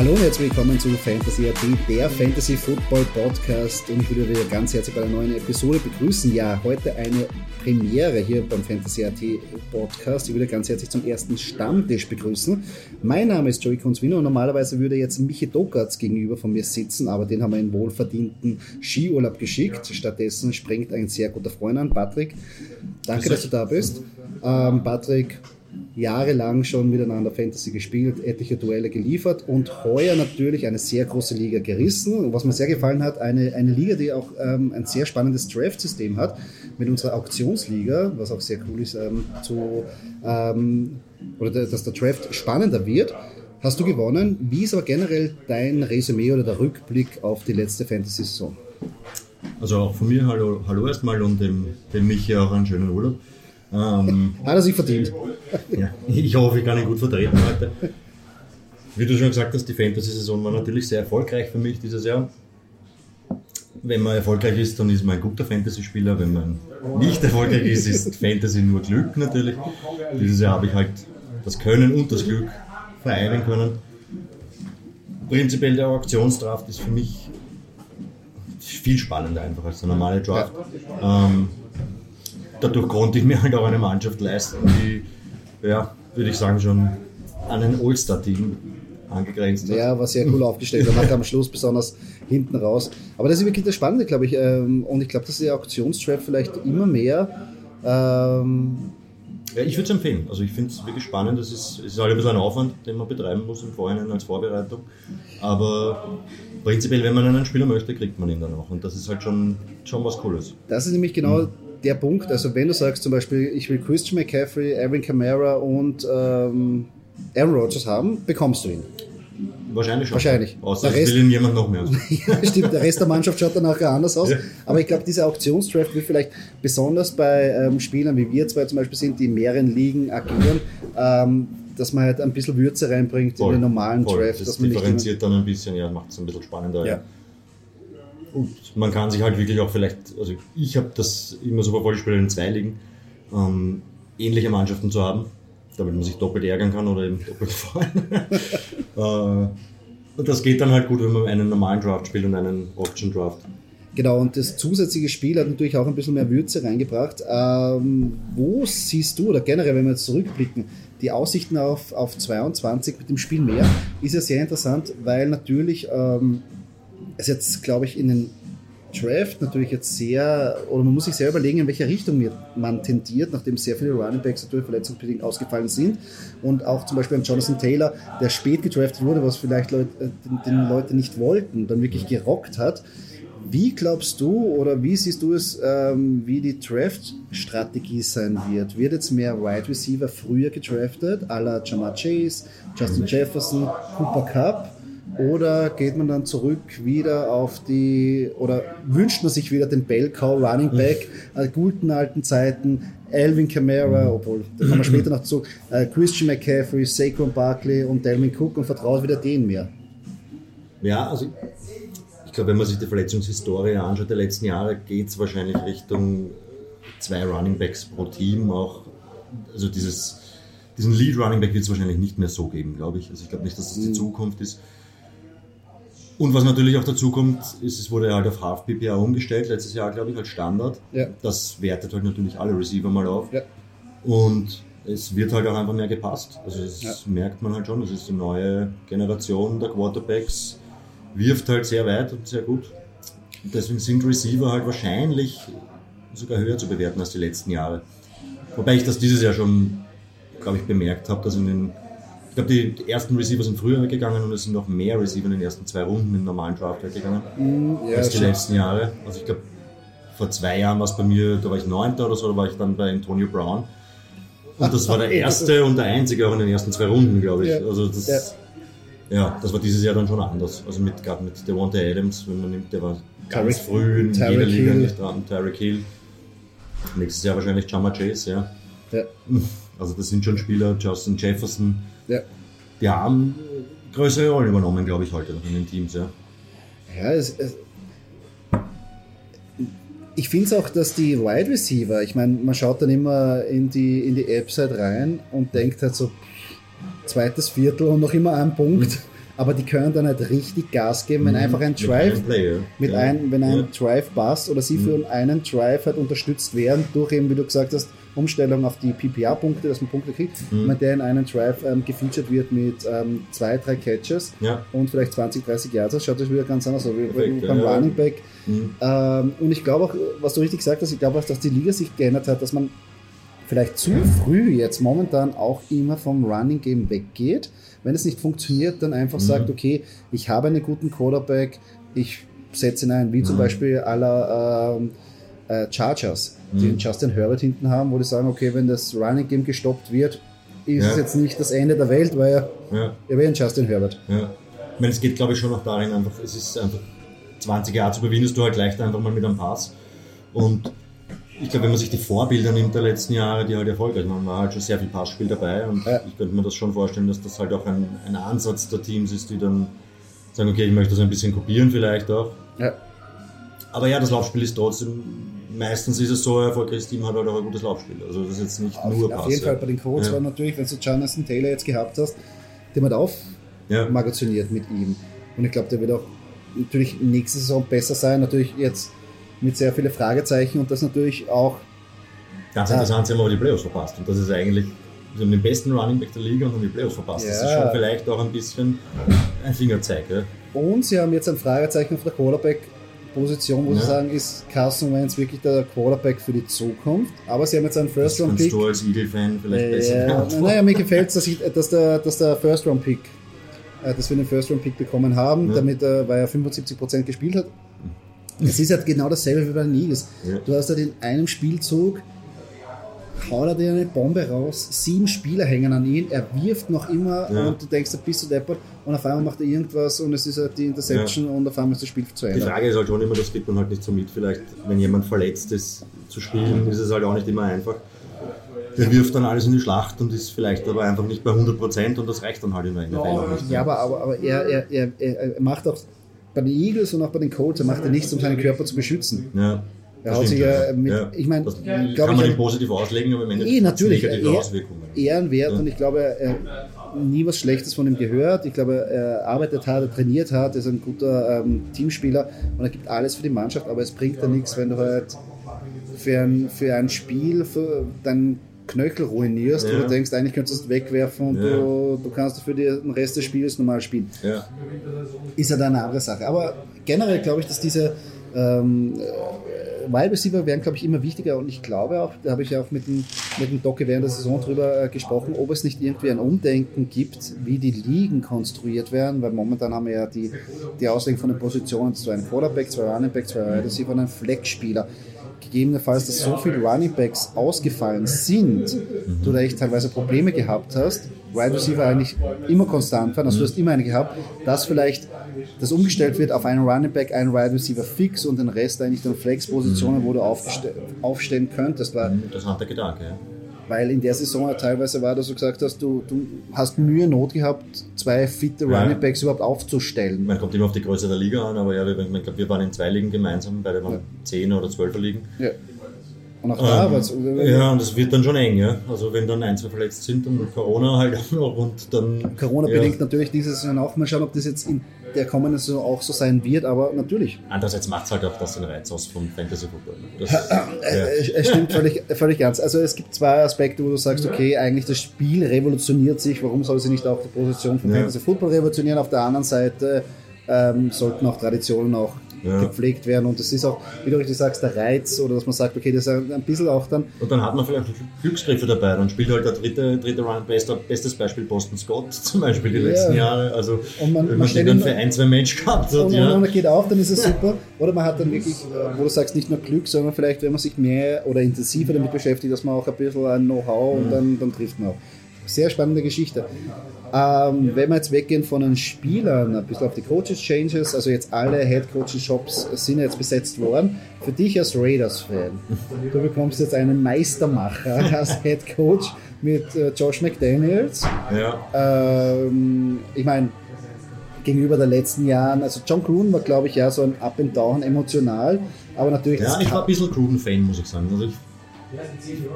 Hallo und herzlich willkommen zu Fantasy AT, der Fantasy Football Podcast. Und ich würde wieder ganz herzlich bei einer neuen Episode begrüßen. Ja, heute eine Premiere hier beim Fantasy AT Podcast. Ich würde ganz herzlich zum ersten Stammtisch begrüßen. Mein Name ist Joey Kunzwino und normalerweise würde jetzt Michi Dokatz gegenüber von mir sitzen, aber den haben wir in wohlverdienten Skiurlaub geschickt. Stattdessen springt ein sehr guter Freund an, Patrick. Danke, dass du da bist. Ähm, Patrick, jahrelang schon miteinander Fantasy gespielt, etliche Duelle geliefert und heuer natürlich eine sehr große Liga gerissen. Was mir sehr gefallen hat, eine, eine Liga, die auch ähm, ein sehr spannendes Draft-System hat mit unserer Auktionsliga, was auch sehr cool ist, ähm, zu, ähm, oder dass der Draft spannender wird. Hast du gewonnen? Wie ist aber generell dein Resümee oder der Rückblick auf die letzte Fantasy-Saison? Also auch von mir hallo, hallo erstmal und dem, dem Michi auch einen schönen Urlaub. Ähm, Hat er sich verdient. Ja, ich hoffe, ich kann ihn gut vertreten heute. Wie du schon gesagt hast, die Fantasy-Saison war natürlich sehr erfolgreich für mich dieses Jahr. Wenn man erfolgreich ist, dann ist man ein guter Fantasy-Spieler. Wenn man nicht erfolgreich ist, ist Fantasy nur Glück natürlich. Dieses Jahr habe ich halt das Können und das Glück vereinen können. Prinzipiell der Auktionsdraft ist für mich viel spannender einfach als der normale Draft. Ähm, dadurch konnte ich mir halt auch eine Mannschaft leisten, die, ja, würde ich sagen, schon an ein All-Star-Team angegrenzt hat. Ja, war sehr cool aufgestellt. Dann hat am Schluss besonders hinten raus. Aber das ist wirklich das Spannende, glaube ich. Ähm, und ich glaube, dass der Auktionstrap vielleicht immer mehr. Ähm ja, ich würde es empfehlen. Also ich finde es wirklich spannend. Es ist, ist halt ein bisschen ein Aufwand, den man betreiben muss im Vorhinein als Vorbereitung. Aber prinzipiell, wenn man einen Spieler möchte, kriegt man ihn dann auch. Und das ist halt schon, schon was Cooles. Das ist nämlich genau mhm der Punkt, also wenn du sagst zum Beispiel, ich will Christian McCaffrey, Aaron Camara und ähm, Aaron Rodgers haben, bekommst du ihn. Wahrscheinlich schon. Wahrscheinlich. Außer der Rest, will ihn jemand noch mehr. ja, stimmt, der Rest der Mannschaft schaut dann nachher anders aus. Ja. Aber ich glaube, dieser Auktionsdraft wird vielleicht besonders bei ähm, Spielern wie wir zwei zum Beispiel sind, die in mehreren Ligen agieren, ähm, dass man halt ein bisschen Würze reinbringt voll, in den normalen voll. Draft. Das differenziert dann ein bisschen, ja, macht es ein bisschen spannender. Ja. Und man kann sich halt wirklich auch vielleicht, also ich habe das immer ich spiele in zwei Ligen, ähm, ähnliche Mannschaften zu haben, damit man sich doppelt ärgern kann oder eben doppelt freuen. äh, das geht dann halt gut, wenn man einen normalen Draft spielt und einen Auction Draft. Genau, und das zusätzliche Spiel hat natürlich auch ein bisschen mehr Würze reingebracht. Ähm, wo siehst du, oder generell, wenn wir jetzt zurückblicken, die Aussichten auf, auf 22 mit dem Spiel mehr, ist ja sehr interessant, weil natürlich ähm, es jetzt, glaube ich, in den Draft natürlich jetzt sehr, oder man muss sich sehr überlegen, in welche Richtung man tendiert, nachdem sehr viele Running Backs natürlich verletzungsbedingt ausgefallen sind. Und auch zum Beispiel ein Jonathan Taylor, der spät gedraftet wurde, was vielleicht Leute, äh, den Leute nicht wollten, dann wirklich gerockt hat. Wie glaubst du oder wie siehst du es, ähm, wie die Draft-Strategie sein wird? Wird jetzt mehr Wide Receiver früher gedraftet, à la Jamar Chase, Justin Jefferson, Cooper Cup? Oder geht man dann zurück wieder auf die, oder wünscht man sich wieder den Bell-Cow Running Back, äh, guten alten Zeiten, Alvin Kamara, obwohl, da kommen wir später noch zu, äh, Christian McCaffrey, Saquon Barkley und Delvin Cook und vertraut wieder denen mehr? Ja, also ich glaube, wenn man sich die Verletzungshistorie anschaut der letzten Jahre, geht es wahrscheinlich Richtung zwei Running Backs pro Team auch. Also dieses, diesen Lead Running Back wird es wahrscheinlich nicht mehr so geben, glaube ich. Also ich glaube nicht, dass das die mhm. Zukunft ist. Und was natürlich auch dazu kommt, ist, es wurde halt auf Half PPA umgestellt, letztes Jahr, glaube ich, als Standard. Ja. Das wertet halt natürlich alle Receiver mal auf. Ja. Und es wird halt auch einfach mehr gepasst. Also das ja. merkt man halt schon, das ist die neue Generation der Quarterbacks, wirft halt sehr weit und sehr gut. Und deswegen sind Receiver halt wahrscheinlich sogar höher zu bewerten als die letzten Jahre. Wobei ich das dieses Jahr schon, glaube ich, bemerkt habe, dass in den ich glaube, die ersten Receiver sind früher weggegangen und es sind noch mehr Receiver in den ersten zwei Runden im normalen Draft weggegangen mm, ja, als die schon. letzten Jahre. Also ich glaube, vor zwei Jahren war es bei mir, da war ich Neunter oder so, da war ich dann bei Antonio Brown. Und das war der erste und der einzige auch in den ersten zwei Runden, glaube ich. Ja. Also das, ja. ja. das war dieses Jahr dann schon anders. Also mit, gerade mit Devonta Adams, wenn man nimmt, der war ganz Tarek, früh in Tarek jeder Liga nicht dran, Tyreek Hill. Nächstes Jahr wahrscheinlich Jama Chase, ja. ja. Also das sind schon Spieler, Justin Jefferson, ja. Die haben größere Rollen übernommen, glaube ich, heute in den Teams, ja. Ja, es, es ich finde es auch, dass die Wide Receiver, ich meine, man schaut dann immer in die, in die App-Site rein und denkt halt so, zweites Viertel und noch immer ein Punkt. Mhm. aber die können dann halt richtig Gas geben, wenn Mhm. einfach ein Mit Drive, Player. mit Ja. ein, wenn ein Ja. Mhm. Drive passt oder sie für einen Drive halt unterstützt werden durch eben, wie du gesagt hast, Umstellung auf die PPA-Punkte, dass man Punkte kriegt, Mhm. wenn der in einen Drive ähm, gefeatured wird mit ähm, zwei, drei Catches Ja. und vielleicht 20, 30 Yards, das schaut das wieder ganz anders aus, wie Perfekt, beim ja. Running Back. Mhm. Ähm, und ich glaube auch, was du richtig gesagt hast, ich glaube auch, dass die Liga sich geändert hat, dass man vielleicht zu früh jetzt momentan auch immer vom Running Game weggeht. Wenn es nicht funktioniert, dann einfach sagt, okay, ich habe einen guten Quarterback, ich setze ihn ein, wie zum Beispiel aller ähm, äh, Chargers, die den Justin Herbert hinten haben, wo die sagen, okay, wenn das Running Game gestoppt wird, ist Ja. es jetzt nicht das Ende der Welt, weil er, Ja. er wäre ein Justin Herbert. Ja. Ich meine, es geht, glaube ich, schon noch darin, einfach, es ist einfach 20 Jahre zu überwindest du halt leichter einfach mal mit einem Pass. Und ich glaube, wenn man sich die Vorbilder nimmt der letzten Jahre, die halt erfolgreich waren, war halt schon sehr viel Passspiel dabei. Und Ja. ich könnte mir das schon vorstellen, dass das halt auch ein, ein Ansatz der Teams ist, die dann sagen, okay, ich möchte das ein bisschen kopieren vielleicht auch. Ja. Aber ja, das Laufspiel ist trotzdem, meistens ist es so, ein erfolgreiches Team hat halt auch ein gutes Laufspiel. Also das ist jetzt nicht Auf, nur auf Pass. jeden Fall bei den Colts Ja. war natürlich, wenn du Jonathan Taylor jetzt gehabt hast, den man auf Ja. mit ihm. Und ich glaube, der wird auch natürlich nächste Saison besser sein. Natürlich jetzt mit sehr vielen Fragezeichen und das natürlich auch. Ganz Ja. interessant, sie haben aber die Playoffs verpasst. Und das ist eigentlich, sie haben den besten Running Back der Liga und haben die Playoffs verpasst. Das ist Ja. schon vielleicht auch ein bisschen ein Fingerzeig. Ja? Und sie haben jetzt ein Fragezeichen auf der Quarterback-Position, wo Ja. sie sagen, ist Carson Wentz wirklich der Quarterback für die Zukunft? Aber sie haben jetzt einen First-Round-Pick. du als Eagle-Fan vielleicht besser Ja, beantworten. naja, mir gefällt es, dass, ich- dass der, dass der First-Round-Pick, äh, dass wir den First-Round-Pick bekommen haben, Ja. damit er, weil er 75% gespielt hat. Es ist halt genau dasselbe wie bei den Eagles. Ja. Du hast halt in einem Spielzug, haut er dir eine Bombe raus, sieben Spieler hängen an ihn, er wirft noch immer Ja. und du denkst, bist du deppert und auf einmal macht er irgendwas und es ist halt die Interception und auf einmal ist das Spiel zu Die Ende. Frage ist halt schon immer, das kriegt man halt nicht so mit. Vielleicht, wenn jemand verletzt ist, zu spielen, ist es halt auch nicht immer einfach. Der wirft dann alles in die Schlacht und ist vielleicht aber einfach nicht bei 100% und das reicht dann halt in der NFL auch nicht. Ja, aber, aber, aber er, er, er, er macht auch bei den Eagles und auch bei den Colts, er macht ja nichts, um seinen Körper zu beschützen. Ja, Er haut sich ja mit- ich meine, kann man er- ihm positiv auslegen, aber im Endeffekt Eh, natürlich. negative Er, Auswirkungen. ehrenwert Ja. und ich glaube, er nie was Schlechtes von ihm gehört. Ich glaube, er arbeitet hart, er trainiert hart, er ist ein guter ähm, Teamspieler und er gibt alles für die Mannschaft, aber es bringt ja nichts, wenn du halt für ein, für ein Spiel für deinen Knöchel ruinierst, Ja. wo du denkst, eigentlich könntest du es wegwerfen und Ja. du, du kannst für den Rest des Spiels normal spielen Ja. ist ja dann eine andere Sache. Aber generell glaube ich, dass diese ähm, äh, Wide Receiver werden, glaube ich, immer wichtiger und ich glaube auch, da habe ich ja auch mit dem, mit dem Doc während der Saison drüber äh, gesprochen, ob es nicht irgendwie ein Umdenken gibt, wie die Ligen konstruiert werden, weil momentan haben wir ja die, die Auslegung von den Positionen, zwei ein Quarterback, zwei Running Back, zwei Wide Receiver und ein Flex-Spieler. Gegebenenfalls, dass so viele Running Backs ausgefallen sind, du da echt teilweise Probleme gehabt hast, Wide Receiver eigentlich immer konstant waren, also du hast immer eine gehabt, dass vielleicht das umgestellt wird auf einen Running Back, einen Wide Receiver fix und den Rest eigentlich dann Flex-Positionen, wo du aufstellen könntest, weil, Interessanter Gedanke. Ja. weil in der Saison teilweise war, dass du gesagt hast, du, du hast Mühe, Not gehabt, zwei fitte Ja. Running Backs überhaupt aufzustellen. Man kommt immer auf die Größe der Liga an, aber ja, wir, ich glaube, wir waren in zwei Ligen gemeinsam, beide waren 10 oder 12er Ligen. Ja. Und auch da Ähm, war es. ja, und das wird dann schon eng, ja. Also wenn dann ein, zwei verletzt sind, dann Corona halt auch noch und dann. Corona-bedingt Ja. natürlich diese Saison auch. Mal schauen, ob das jetzt in der kommenden Saison auch so sein wird, aber natürlich. Andererseits macht es halt auch das den Reiz aus vom Fantasy Football. Das, Äh, ja. Es es stimmt völlig, völlig ganz. Also es gibt zwei Aspekte, wo du sagst, okay, eigentlich das Spiel revolutioniert sich, warum soll sie nicht auch die Position von Ja. Fantasy Football revolutionieren? Auf der anderen Seite ähm, sollten auch Traditionen auch Ja. gepflegt werden und das ist auch, wie du richtig sagst, der Reiz oder dass man sagt, okay, das ist ein ein bisschen auch dann Und dann hat man vielleicht Glücksgriffe dabei. Dann spielt halt der dritte, dritte Run, bester, bestes Beispiel Boston Scott zum Beispiel die Ja. letzten Jahre. Also Und man- wenn man man den dann für ein, zwei Match gehabt hat. und, ja. und man geht auf, dann ist es super. Oder man hat dann wirklich, äh, wo du sagst, nicht nur Glück, sondern vielleicht, wenn man sich mehr oder intensiver damit beschäftigt, dass man auch ein bisschen ein Know-how und dann, dann trifft man auch. Sehr spannende Geschichte. Ähm, wenn wir jetzt weggehen von den Spielern, ein bisschen auf die Coaches-Changes, also jetzt alle Head-Coaching-Shops sind jetzt besetzt worden. Für dich als Raiders-Fan, du bekommst jetzt einen Meistermacher als Head-Coach mit äh, Josh McDaniels. ja. Ähm, ich meine, gegenüber den letzten Jahren, also John Gruden war, glaube ich, ja so ein Up and Down emotional, aber natürlich ja, ich war ein bisschen Gruden-Fan, muss ich sagen. Also ich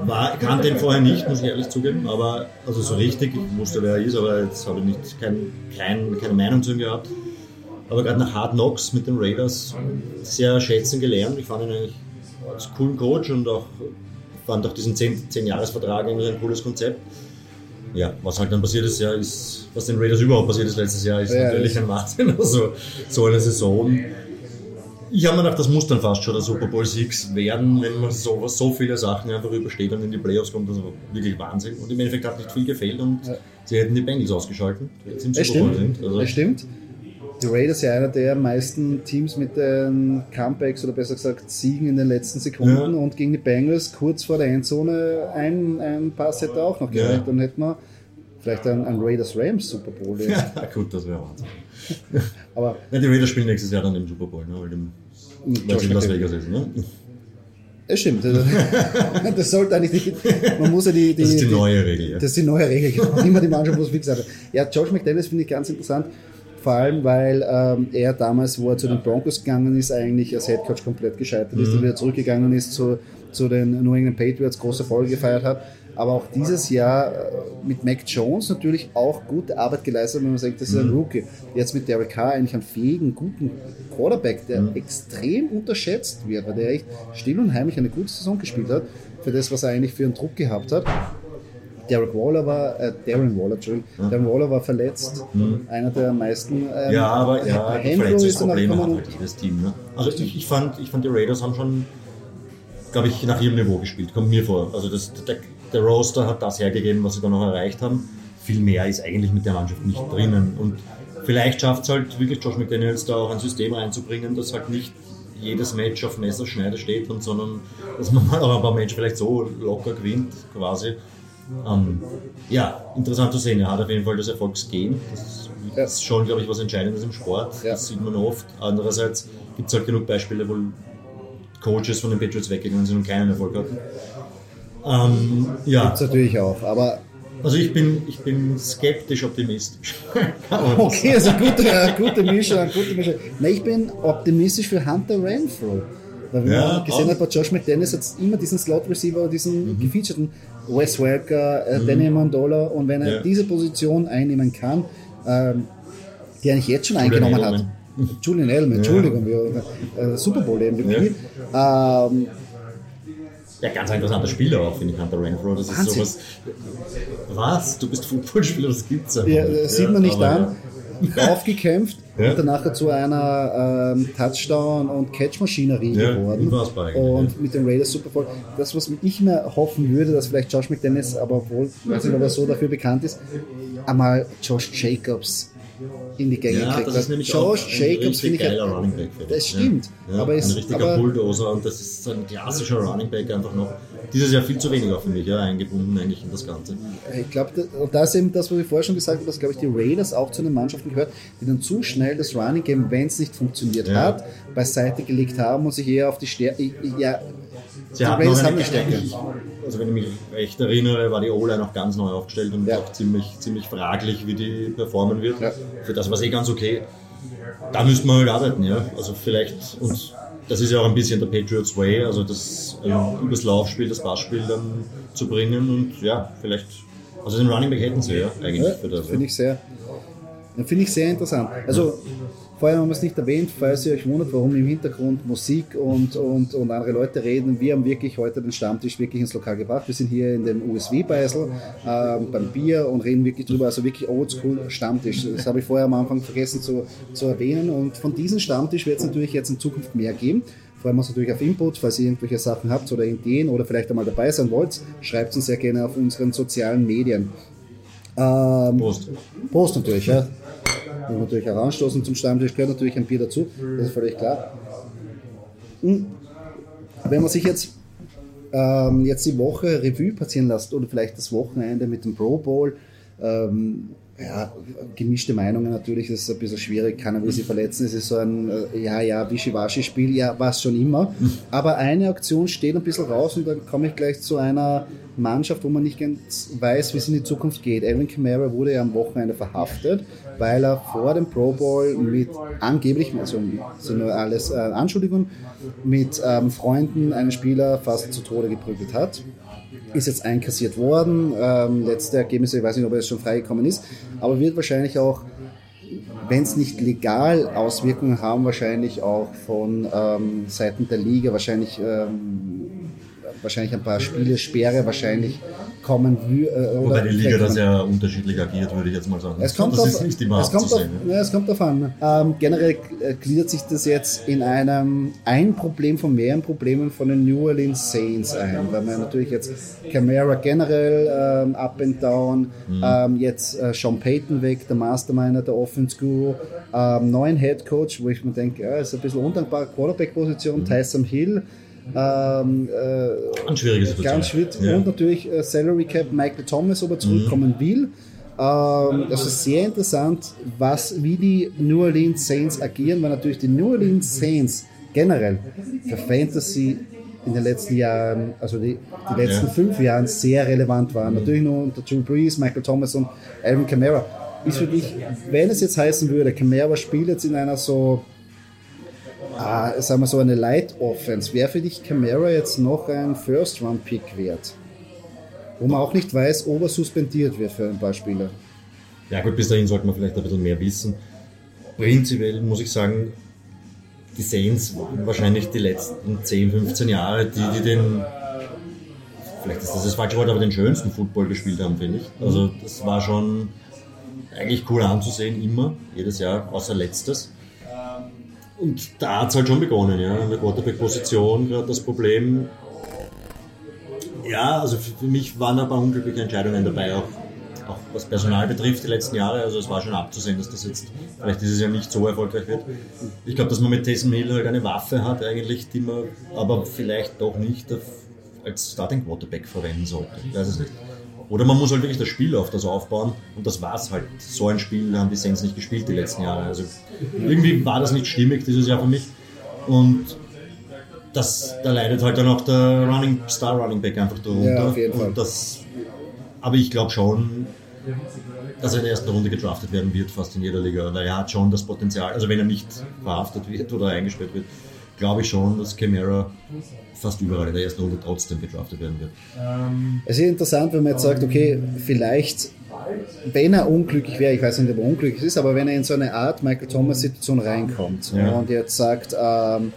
War, kannte ihn vorher nicht, muss ich ehrlich zugeben, aber also so richtig, ich wusste wer er ist, aber jetzt habe ich nicht, kein, kein, keine Meinung zu ihm gehabt. Aber gerade nach Hard Knocks mit den Raiders sehr schätzen gelernt. Ich fand ihn eigentlich als coolen Coach und auch fand auch diesen 10-Jahres-Vertrag irgendwie ein cooles Konzept. Ja, was halt dann passiert ist, ja, ist, was den Raiders überhaupt passiert ist letztes Jahr, ist Ja, natürlich ein Wahnsinn. Also so eine Saison. Ich habe mir gedacht, das muss dann fast schon der Super Bowl 6 werden, wenn man so, so viele Sachen einfach übersteht und in die Playoffs kommt. Das war wirklich Wahnsinn. Und im Endeffekt hat nicht viel gefehlt und Ja. sie hätten die Bengals ausgeschalten, die jetzt im Super Bowl stimmt. sind. Also, Es stimmt. Die Raiders ja einer der meisten Teams mit den Comebacks oder besser gesagt Siegen in den letzten Sekunden Ja. und gegen die Bengals kurz vor der Endzone ein, ein Pass hätte auch noch Ja. gereicht. Dann hätten wir vielleicht ein, ein Raiders Rams Super Bowl. ja, gut, das wäre Wahnsinn. Aber Ja, die Raiders spielen nächstes Jahr dann im Super Bowl, ne, weil, dem, weil es in Las. Vegas ist. Ne? Es stimmt. Das sollte eigentlich nicht. Man muss ja die, die, Das ist die neue Regel. Ja. Das ist die neue Regel, genau. Immer die Mannschaft muss fix sein. Ja, Josh McDaniels finde ich ganz interessant. Vor allem, weil ähm, er damals, wo er zu den Broncos gegangen ist, eigentlich als Headcoach komplett gescheitert ist und wieder zurückgegangen ist zu, zu den New England Patriots, große Erfolge gefeiert hat. Aber auch dieses Jahr äh, mit Mac Jones natürlich auch gute Arbeit geleistet, wenn man sagt, das ist ein Rookie. Jetzt mit Derek Carr eigentlich einen fähigen, guten Quarterback, der extrem unterschätzt wird, weil der echt still und heimlich eine gute Saison gespielt hat, für das, was er eigentlich für einen Druck gehabt hat. Derek Waller war, äh, Darren Waller, Entschuldigung, Darren Waller war verletzt, einer der meisten. ähm, Ja, aber ja, Verletzungsprobleme hat halt jedes Team. Ne? Also ich, ich, fand, ich fand, die Raiders haben schon, glaube ich, nach ihrem Niveau gespielt, kommt mir vor. Also das, der, der Roster hat das hergegeben, was sie da noch erreicht haben. Viel mehr ist eigentlich mit der Mannschaft nicht drinnen. Und vielleicht schafft es halt wirklich Josh McDaniels da auch ein System reinzubringen, das halt nicht jedes Match auf Messerschneide steht, und sondern dass man mal auch ein paar Matches vielleicht so locker gewinnt, quasi. Ähm, ja, interessant zu sehen. Er hat auf jeden Fall das Erfolgsgehen. Das Ja. ist schon, glaube ich, was Entscheidendes im Sport. Ja. Das sieht man oft. Andererseits gibt es halt genug Beispiele, wo Coaches von den Patriots weggegangen sind und keinen Erfolg hatten. Ähm, ja, Das natürlich auch, aber also ich bin, ich bin skeptisch optimistisch. okay, also gute, äh, gute Mischung, gute Mischung. Na, ich bin optimistisch für Hunter Renfro. Weil wenn Ja, man gesehen hat, bei Josh McDaniels hat immer diesen Slot-Receiver, diesen Mhm. gefeaturten Wes Welker, äh, Danny Amendola und wenn er Ja. diese Position einnehmen kann, ähm, die er eigentlich jetzt schon Julian eingenommen hat. Edelman. Julian Edelman, Entschuldigung, wir, äh, Super Bowl MVP. Ähm, Ja, ganz ein interessanter Spieler auch, finde ich, Hunter Renfro. Das Wahnsinn. ist sowas. Was? Du bist Footballspieler, das gibt's einfach Ja, das sieht man nicht aber an. Aufgekämpft Ja. und danach zu einer ähm, Touchdown- und Catch-Maschinerie Ja, geworden. Und mit den Raiders Super Bowl. Das, was ich mir hoffen würde, dass vielleicht Josh McDaniels, aber obwohl, weiß nicht, ob er so dafür bekannt ist, einmal Josh Jacobs in die Gänge Ja, kriegt. das ist nämlich auch Josh ein Jacobs finde ich geiler Running Back. Das ich. stimmt, Ja. aber ein es- richtiger aber- Bulldozer und das ist so ein klassischer Running Back einfach noch. Dieses Jahr viel zu wenig auch für mich, ja, eingebunden eigentlich in das Ganze. Ich glaube, das ist eben das, was ich vorher schon gesagt habe, dass, glaube ich, die Raiders auch zu den Mannschaften gehört, die dann zu schnell das Running Game, wenn es nicht funktioniert Ja. hat, beiseite gelegt haben und sich eher auf die Stärke. Ja, Sie die hatten Raiders noch haben eine, eine Stärke. Also wenn ich mich recht erinnere, war die O-Line noch ganz neu aufgestellt und Ja. auch ziemlich, ziemlich fraglich, wie die performen wird. Ja. Für das war es eh ganz okay. Da müsste man halt arbeiten, ja. Also vielleicht, und das ist ja auch ein bisschen der Patriots Way, also das ähm, übers Laufspiel, das Passspiel dann zu bringen und ja, vielleicht, also den Running Back hätten sie ja eigentlich Ja, für das. Finde ich sehr, finde ich sehr interessant. Also vorher haben wir es nicht erwähnt, falls ihr euch wundert, warum im Hintergrund Musik und, und, und andere Leute reden. Wir haben wirklich heute den Stammtisch wirklich ins Lokal gebracht. Wir sind hier in dem USW-Beisel ähm, beim Bier und reden wirklich drüber. Also wirklich oldschool Stammtisch. Das habe ich vorher am Anfang vergessen zu, zu erwähnen. Und von diesem Stammtisch wird es natürlich jetzt in Zukunft mehr geben. Freuen wir uns natürlich auf Input, falls ihr irgendwelche Sachen habt oder Ideen oder vielleicht einmal dabei sein wollt, schreibt uns sehr gerne auf unseren sozialen Medien. Ähm, Prost. Prost natürlich, ja. Und natürlich auch anstoßen zum Stammtisch gehört natürlich ein Bier dazu, das ist völlig klar. Hm. Wenn man sich jetzt, ähm, jetzt die Woche Revue passieren lässt oder vielleicht das Wochenende mit dem Pro Bowl, ähm, ja, gemischte Meinungen natürlich, das ist ein bisschen schwierig, keiner will sie verletzen, es ist so ein, äh, ja, ja, Wischiwaschi-Spiel, ja, was schon immer. Aber eine Aktion steht ein bisschen raus und dann komme ich gleich zu einer Mannschaft, wo man nicht ganz weiß, wie es in die Zukunft geht. Alvin Kamara wurde ja am Wochenende verhaftet, weil er vor dem Pro Bowl mit angeblich, also sind nur alles äh, Anschuldigungen, mit ähm, Freunden einen Spieler fast zu Tode geprügelt hat. Ist jetzt einkassiert worden. Ähm, letzte Ergebnisse, ich weiß nicht, ob er jetzt schon freigekommen ist, aber wird wahrscheinlich auch wenn es nicht legal Auswirkungen haben, wahrscheinlich auch von ähm, Seiten der Liga, wahrscheinlich ähm, wahrscheinlich ein paar Spiele Sperre wahrscheinlich kommen äh, Wobei die Liga da sehr unterschiedlich agiert, würde ich jetzt mal sagen. Es kommt, das auf, ist nicht immer es kommt, auf, ja, es kommt darauf an. Ähm, generell äh, gliedert sich das jetzt in einem ein Problem von mehreren Problemen von den New Orleans Saints ein, weil man natürlich jetzt Camara generell ähm, up and down, mhm. ähm, jetzt äh, Sean Payton weg, der Masterminder, der Offense Guru, ähm, neuen Head Coach, wo ich mir denke, ja, ist ein bisschen undankbare Quarterback-Position, mhm. Tyson Hill, ähm, äh, ganz schwierige Situation. Ganz schwierig. Ja. Und natürlich äh, Salary Cap Michael Thomas, ob er zurückkommen mhm. will. Ähm, das ist sehr interessant, was, wie die New Orleans Saints agieren, weil natürlich die New Orleans Saints generell für Fantasy in den letzten Jahren, also die, die letzten ja. fünf Jahren sehr relevant waren. Mhm. Natürlich nur unter Drew Brees, Michael Thomas und Alvin Kamara. Ist für dich, wenn es jetzt heißen würde, Kamara spielt jetzt in einer so ah, sagen wir so, eine Light Offense, wäre für dich Camara jetzt noch ein First-Round-Pick wert? Wo man auch nicht weiß, ob er suspendiert wird für ein paar Spieler. Ja gut, bis dahin sollte man vielleicht ein bisschen mehr wissen. Prinzipiell muss ich sagen, die Saints wahrscheinlich die letzten 10, 15 Jahre, die, die den, vielleicht ist das das falsche Wort, aber den schönsten Football gespielt haben, finde ich. Also das war schon eigentlich cool anzusehen, immer, jedes Jahr, außer letztes. Und da hat es halt schon begonnen, ja. In der Quarterback-Position gerade das Problem. Ja, also für mich waren ein paar unglückliche Entscheidungen dabei, auch, auch was Personal betrifft, die letzten Jahre. Also es war schon abzusehen, dass das jetzt vielleicht dieses Jahr nicht so erfolgreich wird. Ich glaube, dass man mit Taysom Hill halt eine Waffe hat, eigentlich, die man aber vielleicht doch nicht als Starting Quarterback verwenden sollte. Ich weiß es nicht. Oder man muss halt wirklich das Spiel auf das aufbauen und das war es halt. So ein Spiel haben die Saints nicht gespielt die letzten Jahre. Also irgendwie war das nicht stimmig dieses Jahr für mich. Und das, da leidet halt dann auch der Running, Star Running Back einfach darunter. Ja, auf jeden Fall. Das, aber ich glaube schon, dass er in der ersten Runde gedraftet werden wird, fast in jeder Liga, weil er hat schon das Potenzial, also wenn er nicht verhaftet wird oder eingesperrt wird, glaube ich schon, dass Camara fast überall in der ersten Runde trotzdem gedraftet werden wird. Es ist interessant, wenn man jetzt sagt, okay, vielleicht, wenn er unglücklich wäre, ich weiß nicht, ob er unglücklich ist, aber wenn er in so eine Art Michael Thomas-Situation reinkommt ja. und jetzt sagt, ähm,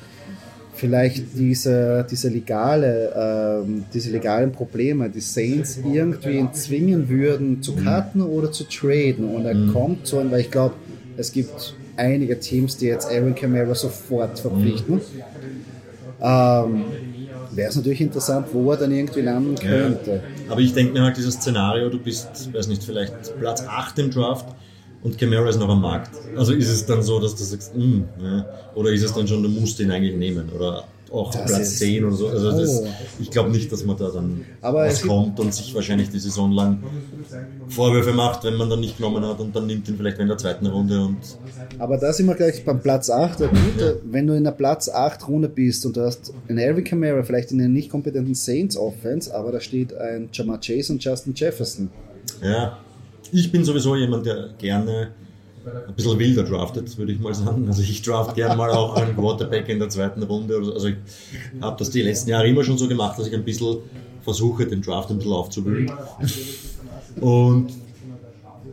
vielleicht diese, diese, legale, ähm, diese legalen Probleme, die Saints irgendwie zwingen würden zu cutten oder zu traden und er mhm. kommt so, weil ich glaube, es gibt einige Teams, die jetzt Aaron Camara sofort verpflichten. Mhm. Ähm, Wäre es natürlich interessant, wo er dann irgendwie landen könnte. Ja. Aber ich denke mir halt dieses Szenario, du bist, weiß nicht, vielleicht Platz 8 im Draft und Camara ist noch am Markt. Also ist es dann so, dass du sagst, mh, hm, ja. oder ist es dann schon, du musst ihn eigentlich nehmen? Oder auch das Platz 10 oder so. Also das, oh. ich glaube nicht, dass man da dann Aber rauskommt und sich wahrscheinlich die Saison lang Vorwürfe macht, wenn man dann nicht genommen hat und dann nimmt ihn vielleicht in der zweiten Runde. Und Aber da sind wir gleich beim Platz 8. Ja. Wenn du in der Platz 8 Runde bist und du hast einen Alvin Kamara, vielleicht in einer nicht kompetenten Saints Offense, aber da steht ein Jamar Chase und Justin Jefferson. Ja, ich bin sowieso jemand, der gerne ein bisschen wilder draftet, würde ich mal sagen. Also ich draft gerne mal auch einen Quarterback in der zweiten Runde. Also ich habe das die letzten Jahre immer schon so gemacht, dass ich ein bisschen versuche, den Draft ein bisschen aufzuwühlen. Und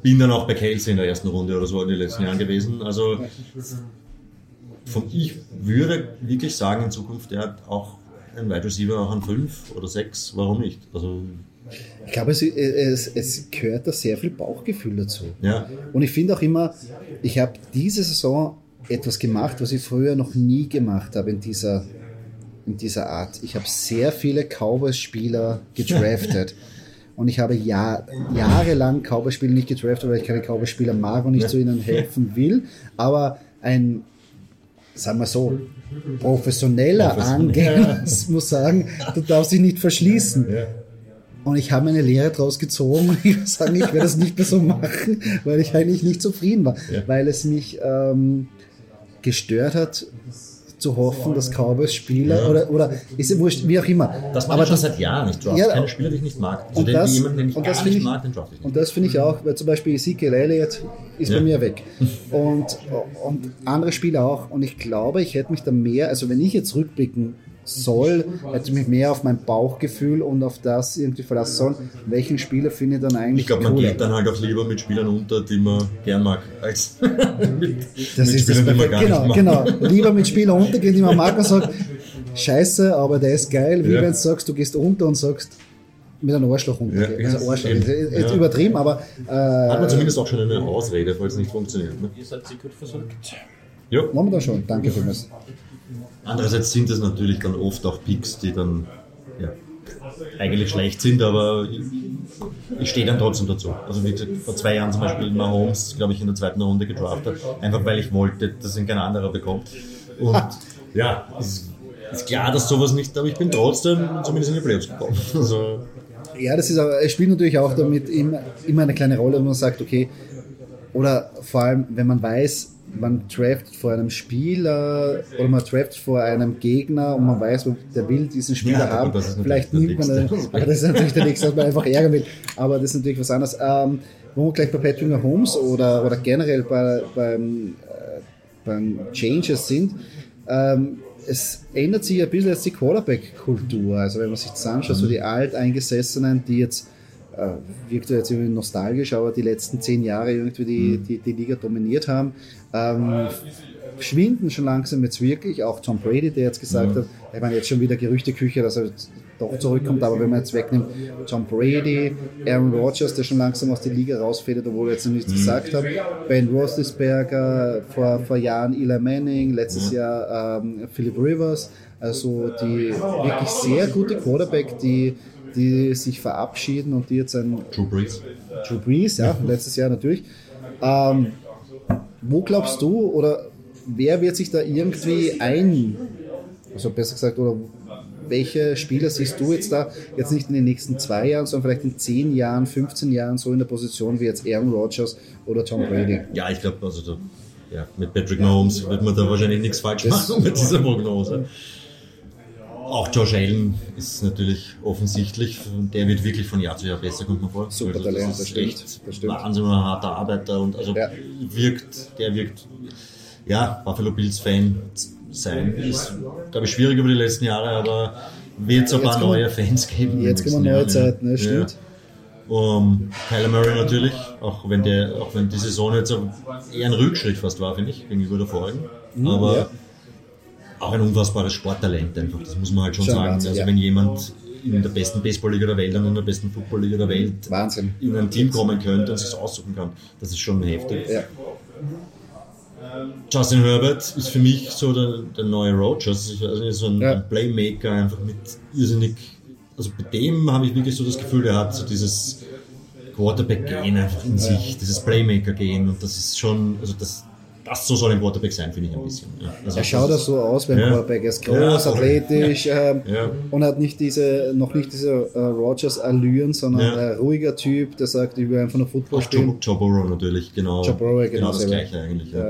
bin dann auch bei Kelsey in der ersten Runde oder so in den letzten Jahren gewesen. Also von ich würde wirklich sagen, in Zukunft, der hat auch ein Wide Receiver auch an 5 oder 6, warum nicht? Also ich glaube, es, es, es, gehört da sehr viel Bauchgefühl dazu. Ja. Und ich finde auch immer, ich habe diese Saison etwas gemacht, was ich früher noch nie gemacht habe in dieser, in dieser Art. Ich habe sehr viele Cowboys-Spieler gedraftet. und ich habe Jahr, jahrelang Cowboys-Spieler nicht gedraftet, weil ich keine Cowboys-Spieler mag und nicht zu ihnen helfen will. Aber ein, sagen wir so, professioneller Angänger muss sagen, du darfst dich nicht verschließen. Und ich habe eine Lehre daraus gezogen und ich würde sagen, ich werde das nicht mehr so machen, weil ich eigentlich nicht zufrieden war. Ja. Weil es mich ähm, gestört hat, zu hoffen, dass Cowboys-Spieler ja. oder, oder ist ja wurscht, wie auch immer. Das mache ich schon seit Jahren nicht. Draft ja, keine Spieler, die ich nicht mag. Also und den, das, jemanden, den ich und das nicht mag, den draft ich nicht. Und das finde ich auch, weil zum Beispiel Ezekiel Elliott ist ja. bei mir weg. Und, und andere Spieler auch. Und ich glaube, ich hätte mich da mehr, also wenn ich jetzt rückblicken soll, hätte ich mich mehr auf mein Bauchgefühl und auf das irgendwie verlassen sollen. Welchen Spieler finde ich dann eigentlich Ich glaube, man geht dann halt auch lieber mit Spielern unter, die man gern mag, als mit, das mit Spielern, die man gar genau, nicht mag. Genau, lieber mit Spielern untergehen, die man mag und sagt, scheiße, aber der ist geil, wie ja. wenn du sagst, du gehst unter und sagst, mit einem Arschloch runtergehen. Ja, also Arschloch. Ist ja. übertrieben, aber. Äh, Hat man zumindest auch schon eine Ausrede, falls es nicht funktioniert. Ne? Ihr seid sicher versorgt. Ja. Machen wir da schon. Danke vielmals. Andererseits sind es natürlich dann oft auch Picks, die dann ja, eigentlich schlecht sind, aber ich, ich stehe dann trotzdem dazu. Also wie gesagt, vor zwei Jahren zum Beispiel Mahomes, glaube ich, in der zweiten Runde gedraftet, einfach weil ich wollte, dass ihn kein anderer bekommt. Und ja, ist, ist klar, dass sowas nicht, aber ich bin trotzdem zumindest in die Playoffs gekommen. Also, ja, das ist aber, es spielt natürlich auch damit immer, immer eine kleine Rolle, wenn man sagt, okay, oder vor allem, wenn man weiß, man draftet vor einem Spieler oder man draftet vor einem Gegner und man weiß, der will diesen Spieler ja, haben. Vielleicht nimmt man aber das ist natürlich der nächste, dass man einfach ärgern will. Aber das ist natürlich was anderes. Ähm, wo wir gleich bei Patrick Holmes oder, oder generell bei, beim, äh, beim Changes sind, ähm, es ändert sich ein bisschen jetzt die Quarterback-Kultur. Also wenn man sich das anschaut, so die Alteingesessenen, die jetzt wirkt jetzt irgendwie nostalgisch, aber die letzten zehn Jahre irgendwie die, mhm. die, die Liga dominiert haben, ähm, schwinden schon langsam jetzt wirklich. Auch Tom Brady, der jetzt gesagt mhm. hat, ich meine jetzt schon wieder Gerüchteküche, dass er doch zurückkommt, aber wenn man jetzt wegnimmt, Tom Brady, Aaron Rodgers, der schon langsam aus der Liga rausfädelt, obwohl er jetzt noch nichts mhm. gesagt hat, Ben Roethlisberger, vor, vor Jahren Eli Manning, letztes mhm. Jahr ähm, Philip Rivers, also die wirklich sehr gute Quarterback, die die sich verabschieden und die jetzt ein. Drew Brees. Drew Brees, ja, letztes Jahr natürlich. Ähm, wo glaubst du oder wer wird sich da irgendwie ein, also besser gesagt, oder welche Spieler siehst du jetzt da, jetzt nicht in den nächsten zwei Jahren, sondern vielleicht in 10 Jahren, 15 Jahren so in der Position wie jetzt Aaron Rodgers oder Tom Brady? Ja, ich glaube, also da, ja, mit Patrick Mahomes wird man da wahrscheinlich nichts falsch machen mit dieser Prognose. Auch Josh Allen ist natürlich offensichtlich, der wird wirklich von Jahr zu Jahr besser, kommt man vor. Super also, Talent, das, das stimmt. Das stimmt. Wahnsinn, ein harter Arbeiter und also ja. wirkt, der wirkt, ja, Buffalo Bills Fan sein, ist, glaube ich, schwierig über die letzten Jahre, aber wird es ein paar neue Fans geben. Jetzt kommen neue Zeiten, ne? stimmt. Ja. Um, Kyler Murray natürlich, auch wenn, der, auch wenn die Saison jetzt eher ein Rückschritt fast war, finde ich, gegenüber der vorigen. Mhm, aber ja auch ein unfassbares Sporttalent einfach, das muss man halt schon, schon sagen. Wahnsinn, also ja. wenn jemand in der besten Baseballliga der Welt und in der besten Footballliga der Welt Wahnsinn. in ein Team kommen könnte und sich aussuchen kann, das ist schon heftig. Ja. Justin Herbert ist für mich so der, der neue Rogers, also so ein, ja. Playmaker einfach mit irrsinnig, also bei dem habe ich wirklich so das Gefühl, der hat so dieses Quarterback-Gehen einfach in sich, dieses Playmaker-Gehen und das ist schon, also das, das so soll ein Quarterback sein, finde ich ein bisschen. Ja. Also er schaut auch so aus beim ja. Quarterback. Er ist groß, ja. athletisch ähm, und hat nicht diese, noch nicht diese äh, Rogers-Allüren, sondern ein ruhiger Typ, der sagt, ich will einfach nur Football auch spielen. Joe, Burrow natürlich, genau. Joe Burrow, genau, genau das Gleiche eigentlich. Ja.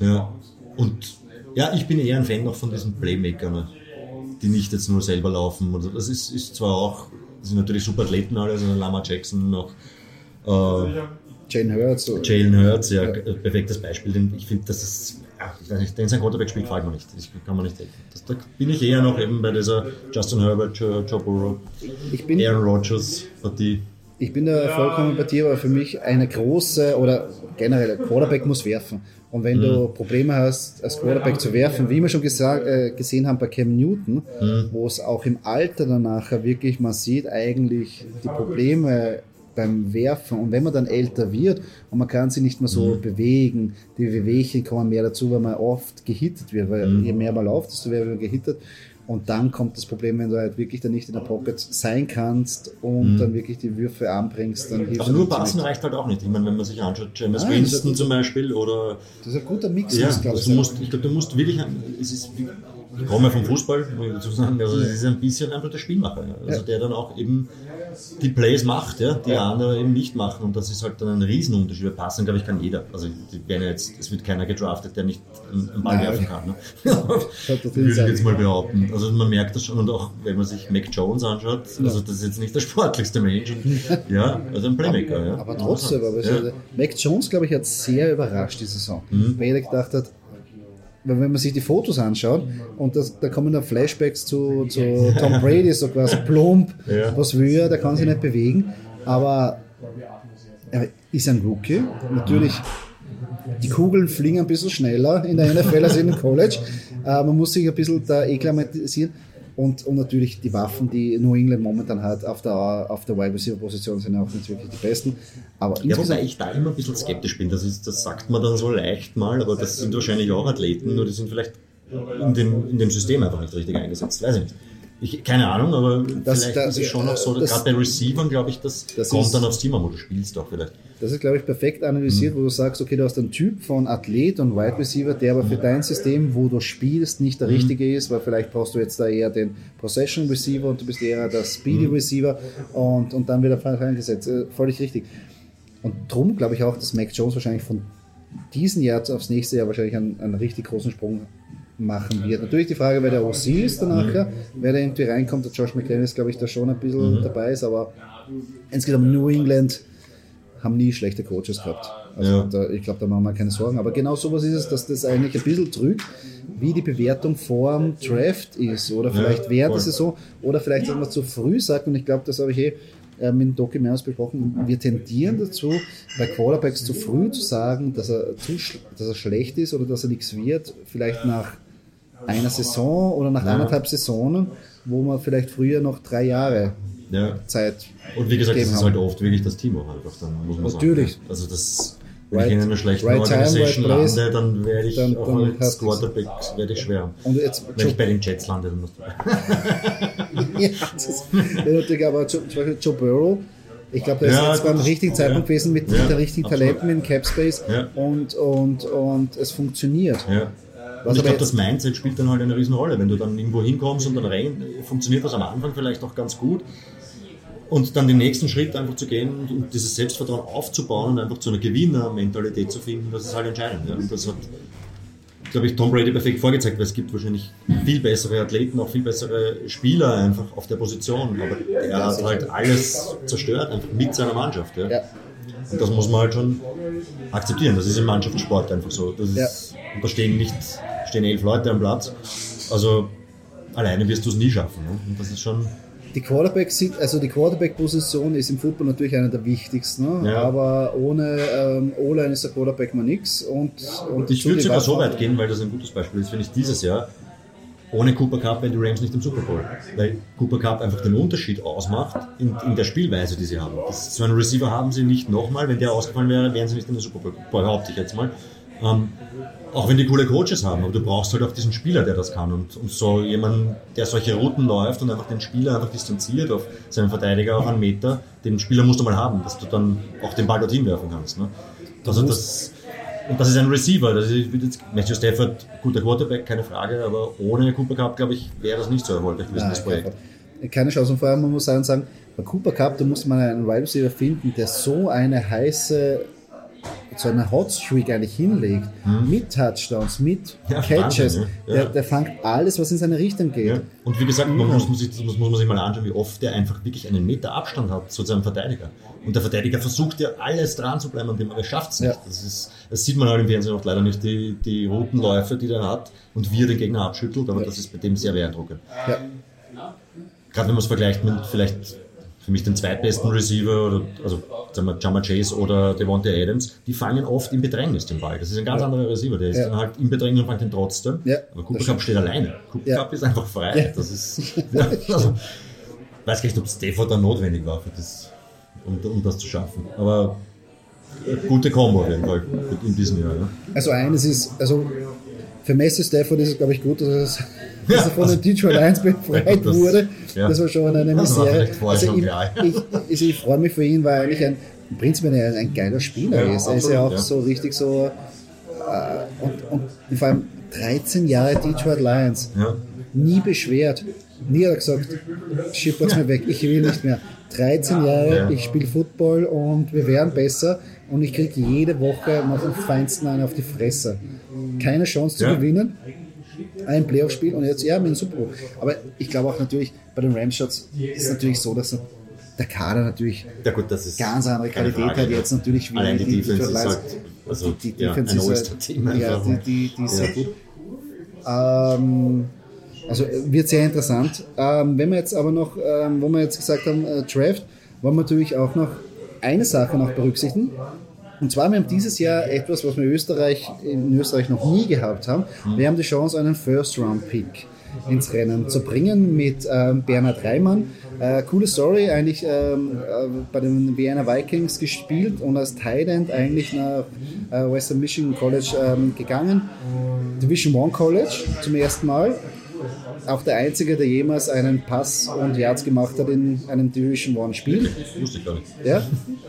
ja. Und ja, ich bin eher ein Fan noch von diesen Playmakern, die nicht jetzt nur selber laufen. Das ist, ist zwar auch, das sind natürlich super Athleten alle, also Lama Jackson noch. Äh, Jalen Hurts. Jalen Hurts, ja, ja, perfektes Beispiel. Denn ich finde, das ist, ja, den sein Quarterback spielt, gefällt mir nicht. Das kann man nicht helfen. Das, da bin ich eher noch eben bei dieser Justin Herbert, Joe, Joe Burrow, Aaron Rodgers Partie. Ich bin da vollkommen bei dir, aber für mich eine große oder generell, Quarterback muss werfen. Und wenn mhm. du Probleme hast, als Quarterback zu werfen, wie wir schon gesagt, äh, gesehen haben bei Cam Newton, mhm. wo es auch im Alter danach wirklich, man sieht eigentlich die Probleme beim Werfen. Und wenn man dann älter wird und man kann sich nicht mehr so mhm. bewegen, die Wehwehchen kommen mehr dazu, weil man oft gehittet wird, weil mhm. je mehr man läuft, desto mehr wird man gehittet. Und dann kommt das Problem, wenn du halt wirklich dann nicht in der Pocket sein kannst und mhm. dann wirklich die Würfe anbringst, dann hilft Aber nur passen reicht halt auch nicht. Ich meine, wenn man sich anschaut, James Winston zum Beispiel oder. Das ist ein guter Mix, ja, glaube ich. Musst, ich glaube, du musst wirklich, es ist ich komme vom Fußball, muss ich dazu sagen, also es ist ein bisschen einfach der Spielmacher, ja. also der dann auch eben die Plays macht, ja, die andere eben nicht machen und das ist halt dann ein Riesenunterschied. Wir passen, glaube ich, kann jeder. Also jetzt, es wird keiner gedraftet, der nicht einen Ball Nein. werfen kann. Ne? das Würde ich jetzt mal behaupten. Also man merkt das schon und auch wenn man sich Mac Jones anschaut, also das ist jetzt nicht der sportlichste Mensch, und, ja, also ein Playmaker. Ja. Aber trotzdem, aber ja. Mac Jones, glaube ich, hat sehr überrascht die Saison. Mhm. Weil jeder gedacht hat, weil wenn man sich die Fotos anschaut und das, da kommen dann Flashbacks zu, zu Tom Brady, so quasi plump, Ja. was will er, der kann sich nicht bewegen, aber er ist ein Rookie. Natürlich, die Kugeln fliegen ein bisschen schneller in der NFL als in dem College. Äh, man muss sich ein bisschen da eklimatisieren. Und, und natürlich die Waffen, die New England momentan hat auf der, auf der Wide Receiver Position, sind auch nicht wirklich die besten. Aber Ja, wobei ich da immer ein bisschen skeptisch bin. Das, ist, das sagt man dann so leicht mal, aber das sind wahrscheinlich auch Athleten, nur die sind vielleicht in dem, in dem System einfach nicht richtig eingesetzt. Weiß ich nicht. Ich, keine Ahnung, aber Das- vielleicht das- ist es schon auch so, gerade bei Receivern, glaube ich, das, Das kommt ist- dann aufs Team an, wo du spielst auch vielleicht. Das ist, glaube ich, perfekt analysiert, wo du sagst, okay, du hast einen Typ von Athlet und Wide Receiver, der aber für dein System, wo du spielst, nicht der richtige ist, weil vielleicht brauchst du jetzt da eher den Possession Receiver und du bist eher der Speedy Receiver und, und dann wird er eingesetzt. Äh, Völlig richtig. Und darum glaube ich auch, dass Mac Jones wahrscheinlich von diesem Jahr aufs nächste Jahr wahrscheinlich einen, einen richtig großen Sprung machen wird. Natürlich die Frage, wer der OC ist danach, wer da irgendwie reinkommt. Der Josh McClain ist, glaube ich, da schon ein bisschen dabei ist, aber insgesamt New England haben nie schlechte Coaches gehabt. Also Ja. da, ich glaube, da machen wir keine Sorgen. Aber genau sowas ist es, dass das eigentlich ein bisschen trügt, wie die Bewertung vor dem Draft ist oder vielleicht während voll. der Saison oder vielleicht, dass man zu früh sagt. Und ich glaube, das habe ich eh mit dem Doki mehrmals besprochen. Wir tendieren dazu, bei Quarterbacks zu früh zu sagen, dass er, zu, dass er schlecht ist oder dass er nichts wird. Vielleicht nach einer Saison oder nach anderthalb Saisonen, wo man vielleicht früher noch drei Jahre Ja. Zeit Und wie gesagt, das ist haben. halt oft wirklich das Team auch einfach, dann muss man Natürlich. sagen. Also das, wenn Right- ich in einer schlechten right Organisation right lande, dann werde ich Dann- auch dann als. Quarterback werde ich schwer. Und jetzt Wenn ich bei den Jets lande, dann musst du. ja, das ist natürlich aber zum Beispiel Joe Burrow. Ich glaube, der ist Ja, jetzt beim richtigen Zeitpunkt ja. gewesen mit Ja, den richtigen absolut. Talenten, mit dem Cap Space Ja. und, und, und es funktioniert. Und ich glaube, das Mindset spielt dann halt eine Riesenrolle. Wenn du dann irgendwo hinkommst und dann rein, funktioniert das am Anfang vielleicht auch ganz gut. Und dann den nächsten Schritt einfach zu gehen und, und dieses Selbstvertrauen aufzubauen und einfach zu einer Gewinnermentalität zu finden, das ist halt entscheidend. Ja. Und das hat, glaube ich, Tom Brady perfekt vorgezeigt, weil es gibt wahrscheinlich viel bessere Athleten, auch viel bessere Spieler einfach auf der Position. Aber er hat halt alles zerstört, einfach mit seiner Mannschaft. Ja. Ja. Und das muss man halt schon akzeptieren. Das ist im Mannschaftssport einfach so. Das ist, Und da stehen nicht stehen elf Leute am Platz. Also alleine wirst du es nie schaffen. Ne? Und das ist schon. Die Quarterback also die Quarterback-Position ist im Football natürlich eine der wichtigsten, ne? Ja. aber ohne ähm, O-Line ist der Quarterback mal nix. Und, und Ich würde sogar so weit gehen, weil das ein gutes Beispiel ist, finde ich dieses Jahr. Ohne Cooper Cup wären die Rams nicht im Super Bowl. Weil Cooper Cup einfach den Unterschied ausmacht in, in der Spielweise, die sie haben. Das, so einen Receiver haben sie nicht nochmal. Wenn der ausgefallen wäre, wären sie nicht in den Super Bowl. Behaupte ich jetzt mal. Ähm, auch wenn die coole Coaches haben, aber du brauchst halt auch diesen Spieler, der das kann. Und, und so jemand, der solche Routen läuft und einfach den Spieler einfach distanziert auf seinen Verteidiger auf einen Meter, den Spieler musst du mal haben, dass du dann auch den Ball dorthin werfen kannst. Ne? Also das, und das ist ein Receiver. Das ist, jetzt, Matthew Stafford, guter Quarterback, keine Frage, aber ohne Cooper Cup, glaube ich, wäre das nicht so erfolgreich gewesen, das Projekt. Keine Chance. Und vor allem, man muss sagen, sagen bei Cooper Cup, da muss man einen Wide Receiver finden, der so eine heiße, so eine Hotstreak eigentlich hinlegt, mit Touchdowns, mit. Ja, Catches. Wahnsinn, ja. Der, der fängt alles, was in seine Richtung geht. Und wie gesagt, man muss, muss, muss, muss man sich mal anschauen, wie oft der einfach wirklich einen Meter Abstand hat zu seinem Verteidiger. Und der Verteidiger versucht ja alles dran zu bleiben an dem, aber er schafft es nicht. Das, ist, das sieht man halt im Fernsehen oft leider nicht, die, die Routenläufe, die der hat und wie er den Gegner abschüttelt, aber das ist bei dem sehr beeindruckend. Gerade wenn man es vergleicht mit vielleicht für mich den zweitbesten Receiver, oder, also sagen wir Jama Chase oder Devontae Adams, die fangen oft im Bedrängnis den Ball. Das ist ein ganz anderer Receiver, der ist Ja. dann halt im Bedrängnis und fängt ihn trotzdem. Ja, Aber Cooper Cup steht alleine. Cooper Ja. Cup ist einfach frei. Ja. Das ist, ja, also, weiß gar nicht, ob Stafford da notwendig war, für das, um, um das zu schaffen. Aber äh, gute Kombo auf jeden Fall in diesem Jahr. Ja. Also eines ist, also für Messi Stafford ist es, glaube ich, gut, dass, es, Ja, dass er von den Detroit Lions befreit Das- wurde. ja. Das war schon eine Misere. Also ich, klar. ich, also ich freue mich für ihn, weil er eigentlich ein, im Prinzip ein, ein geiler Spieler Ja, ist. Er ist ja auch so richtig so, äh, und, und vor allem 13 Jahre Detroit Lions. Nie beschwert. Nie hat er gesagt, schippert's mir weg, ich will nicht mehr. 13 Jahre, Ja. ich spiele Football und wir werden besser und ich kriege jede Woche noch den Feinsten einen auf die Fresse. Keine Chance zu Ja. gewinnen. Ein Playoff-Spiel und jetzt, ja, mit dem Super Bowl. Aber ich glaube auch natürlich, bei den Rams-Shots ist es natürlich so, dass der Kader natürlich Ja gut, das ist ganz andere Qualität Frage, hat jetzt natürlich wie Allein die die Defense ist halt, also die, die ja, Defense ist halt- Ja, die, die, die ist Ja. sehr gut. Ähm, also wird sehr interessant. Ähm, wenn wir jetzt aber noch, ähm, wo wir jetzt gesagt haben, äh, Draft, wollen wir natürlich auch noch eine Sache noch berücksichtigen. Und zwar, wir haben dieses Jahr etwas, was wir in Österreich, in Österreich noch nie gehabt haben. Wir haben die Chance, einen First-Round-Pick ins Rennen zu bringen mit ähm, Bernhard Reimann. Äh, coole Story, eigentlich ähm, äh, bei den Vienna Vikings gespielt und als End eigentlich nach äh, Western Michigan College ähm, gegangen. Division One College zum ersten Mal. Auch der Einzige, der jemals einen Pass und Yards gemacht hat in einem Division One Spiel. Wusste ich gar nicht. Ja.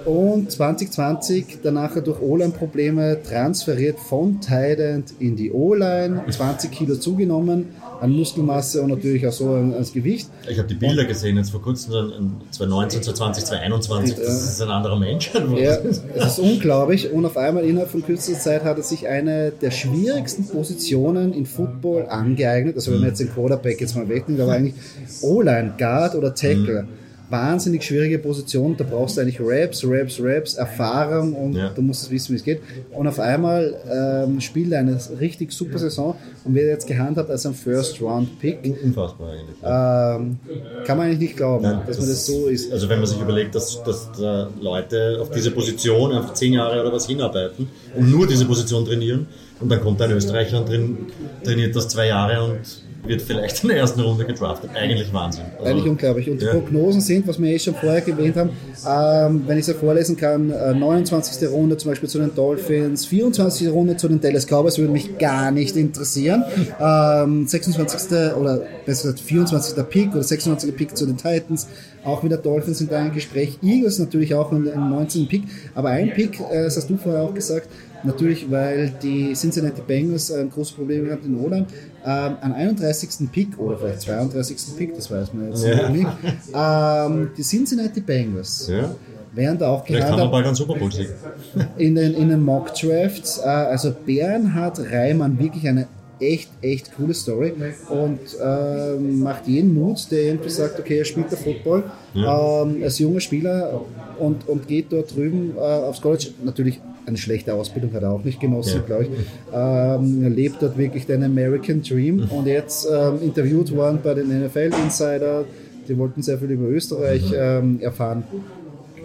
Und 2020 danach durch O-Line-Probleme transferiert von Tight End in die O-Line, 20 Kilo zugenommen an Muskelmasse und natürlich auch so an- ans Gewicht. Ich habe die Bilder gesehen jetzt vor kurzem, so in 2019, 2020, 2021. Das ist ein anderer Mensch. Ja, es ist unglaublich und auf einmal innerhalb von kürzester Zeit hat er sich eine der schwierigsten Positionen in Football angeeignet. Also wenn man jetzt den Quarterback jetzt mal wegnimmt, aber eigentlich O-Line, Guard oder Tackle. Wahnsinnig schwierige Position, da brauchst du eigentlich Raps, Raps, Raps, Erfahrung und Ja. du musst wissen, wie es geht. Und auf einmal ähm, spielt er eine richtig super Saison und wird jetzt gehandhabt als ein First-Round-Pick. Unfassbar eigentlich. Ähm, kann man eigentlich nicht glauben, Nein, dass man das so ist. Also wenn man sich überlegt, dass, dass da Leute auf diese Position einfach zehn Jahre oder was hinarbeiten und nur diese Position trainieren und dann kommt ein Österreicher und trainiert das zwei Jahre und wird vielleicht in der ersten Runde gedraftet. Eigentlich Wahnsinn. Also, Eigentlich unglaublich. Und die Ja. Prognosen sind, was wir eh schon vorher erwähnt haben, ähm, wenn ich es ja vorlesen kann, äh, 29. Runde zum Beispiel zu den Dolphins, 24. Runde zu den Dallas Cowboys würde mich gar nicht interessieren. Ähm, 26. oder besser gesagt 24. Pick oder 26. Pick zu den Titans. Auch wieder Dolphins sind da im Gespräch. Eagles natürlich auch im, im 19. Pick. Aber ein Pick, äh, das hast du vorher auch gesagt, natürlich, weil die Cincinnati Bengals ein großes Problem gehabt in Roland. Ähm, an 31. Pick oder vielleicht 32. Pick, das weiß man jetzt Ja. nicht. Ähm, die Cincinnati Bengals Ja. werden da auch Vielleicht haben wir bald einen Super Bowl in den, in den Mock Drafts. Äh, also Bernhard Reimann, wirklich eine echt, echt coole Story und ähm, macht jeden Mut, der irgendwie sagt, okay, er spielt der Football ähm, als junger Spieler und, und geht dort drüben äh, aufs College. Natürlich eine schlechte Ausbildung hat er auch nicht genossen, Ja. glaube ich. Ähm, er lebt dort wirklich den American Dream und jetzt ähm, interviewt worden bei den NFL Insider. Die wollten sehr viel über Österreich ähm, erfahren.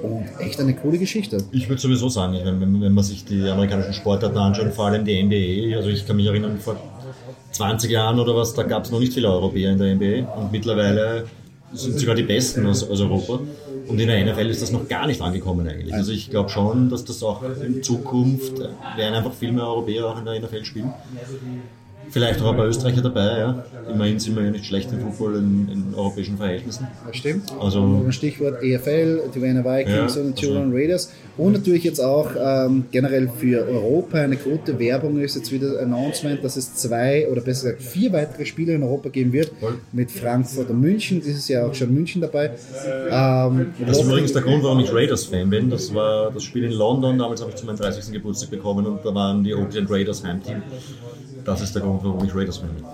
Und echt eine coole Geschichte. Ich würde sowieso sagen, wenn, wenn, wenn man sich die amerikanischen Sportarten anschaut, vor allem die NBA, also ich kann mich erinnern, vor 20 Jahren oder was, da gab es noch nicht viele Europäer in der NBA und mittlerweile sind sogar die Besten aus, aus Europa. Und in der NFL ist das noch gar nicht angekommen eigentlich. Also ich glaube schon, dass das auch in Zukunft äh, werden einfach viel mehr Europäer auch in der NFL spielen. Vielleicht auch ein paar Österreicher dabei, ja. Immerhin sind wir ja nicht schlecht im Football in, in europäischen Verhältnissen. Das stimmt. Also Stichwort EFL, die Vienna Vikings Ja, und die Turan also- Raiders. Und natürlich jetzt auch ähm, generell für Europa eine gute Werbung ist jetzt wieder ein Announcement, dass es zwei oder besser gesagt vier weitere Spiele in Europa geben wird. Voll. Mit Frankfurt und München. Dieses Jahr auch schon München dabei. Ähm, Das ist übrigens der Grund, warum ich Raiders-Fan bin. Das war das Spiel in London, damals habe ich zu meinem 30. Geburtstag bekommen und da waren die Oakland Raiders Heimteam. Das ist der Grund, warum ich Raiders-Fan bin.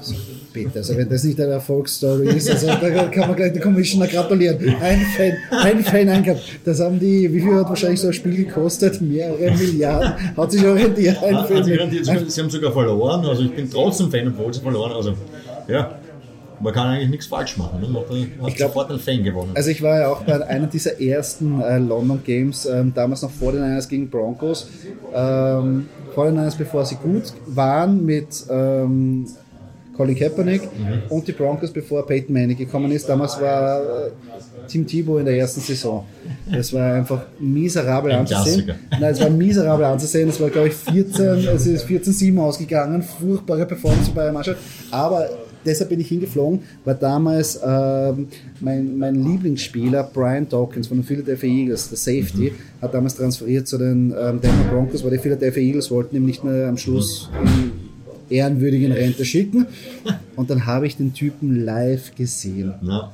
Bitte, also wenn das nicht eine Erfolgsstory ist, also da kann man gleich den Commissioner gratulieren. Ein Fan, ein Fan eingehabt. Das haben die, wie viel hat wahrscheinlich so ein Spiel gekostet? Mehrere Milliarden. Hat sich orientiert. Ein Hat Fan. Ein, sie haben sogar verloren, also ich bin trotzdem Fan, obwohl sie verloren Also, ja, man kann eigentlich nichts falsch machen. Ne? Man hat, glaub- sofort einen Fan gewonnen. Also ich war ja auch bei einer dieser ersten äh, London Games, ähm, damals noch vor den Niners gegen Broncos. Ähm, vor den Niners, bevor sie gut waren mit ähm, Colin Kaepernick und die Broncos, bevor Peyton Manning gekommen ist. Damals war äh, Tim Tebow in der ersten Saison. Das war einfach miserabel Ein anzusehen. Klassiker. Nein, es war miserabel anzusehen. Es war, glaube ich, 14, es ist 14-7 ausgegangen. Furchtbare Performance bei der Mannschaft. Aber deshalb bin ich hingeflogen, weil damals ähm, mein, mein Lieblingsspieler Brian Dawkins von den Philadelphia Eagles, der Safety, hat damals transferiert zu den ähm, Denver Broncos, weil die Philadelphia Eagles wollten ihm nicht mehr am Schluss in ehrenwürdig in Rente schicken. Und dann habe ich den Typen live gesehen. Ja.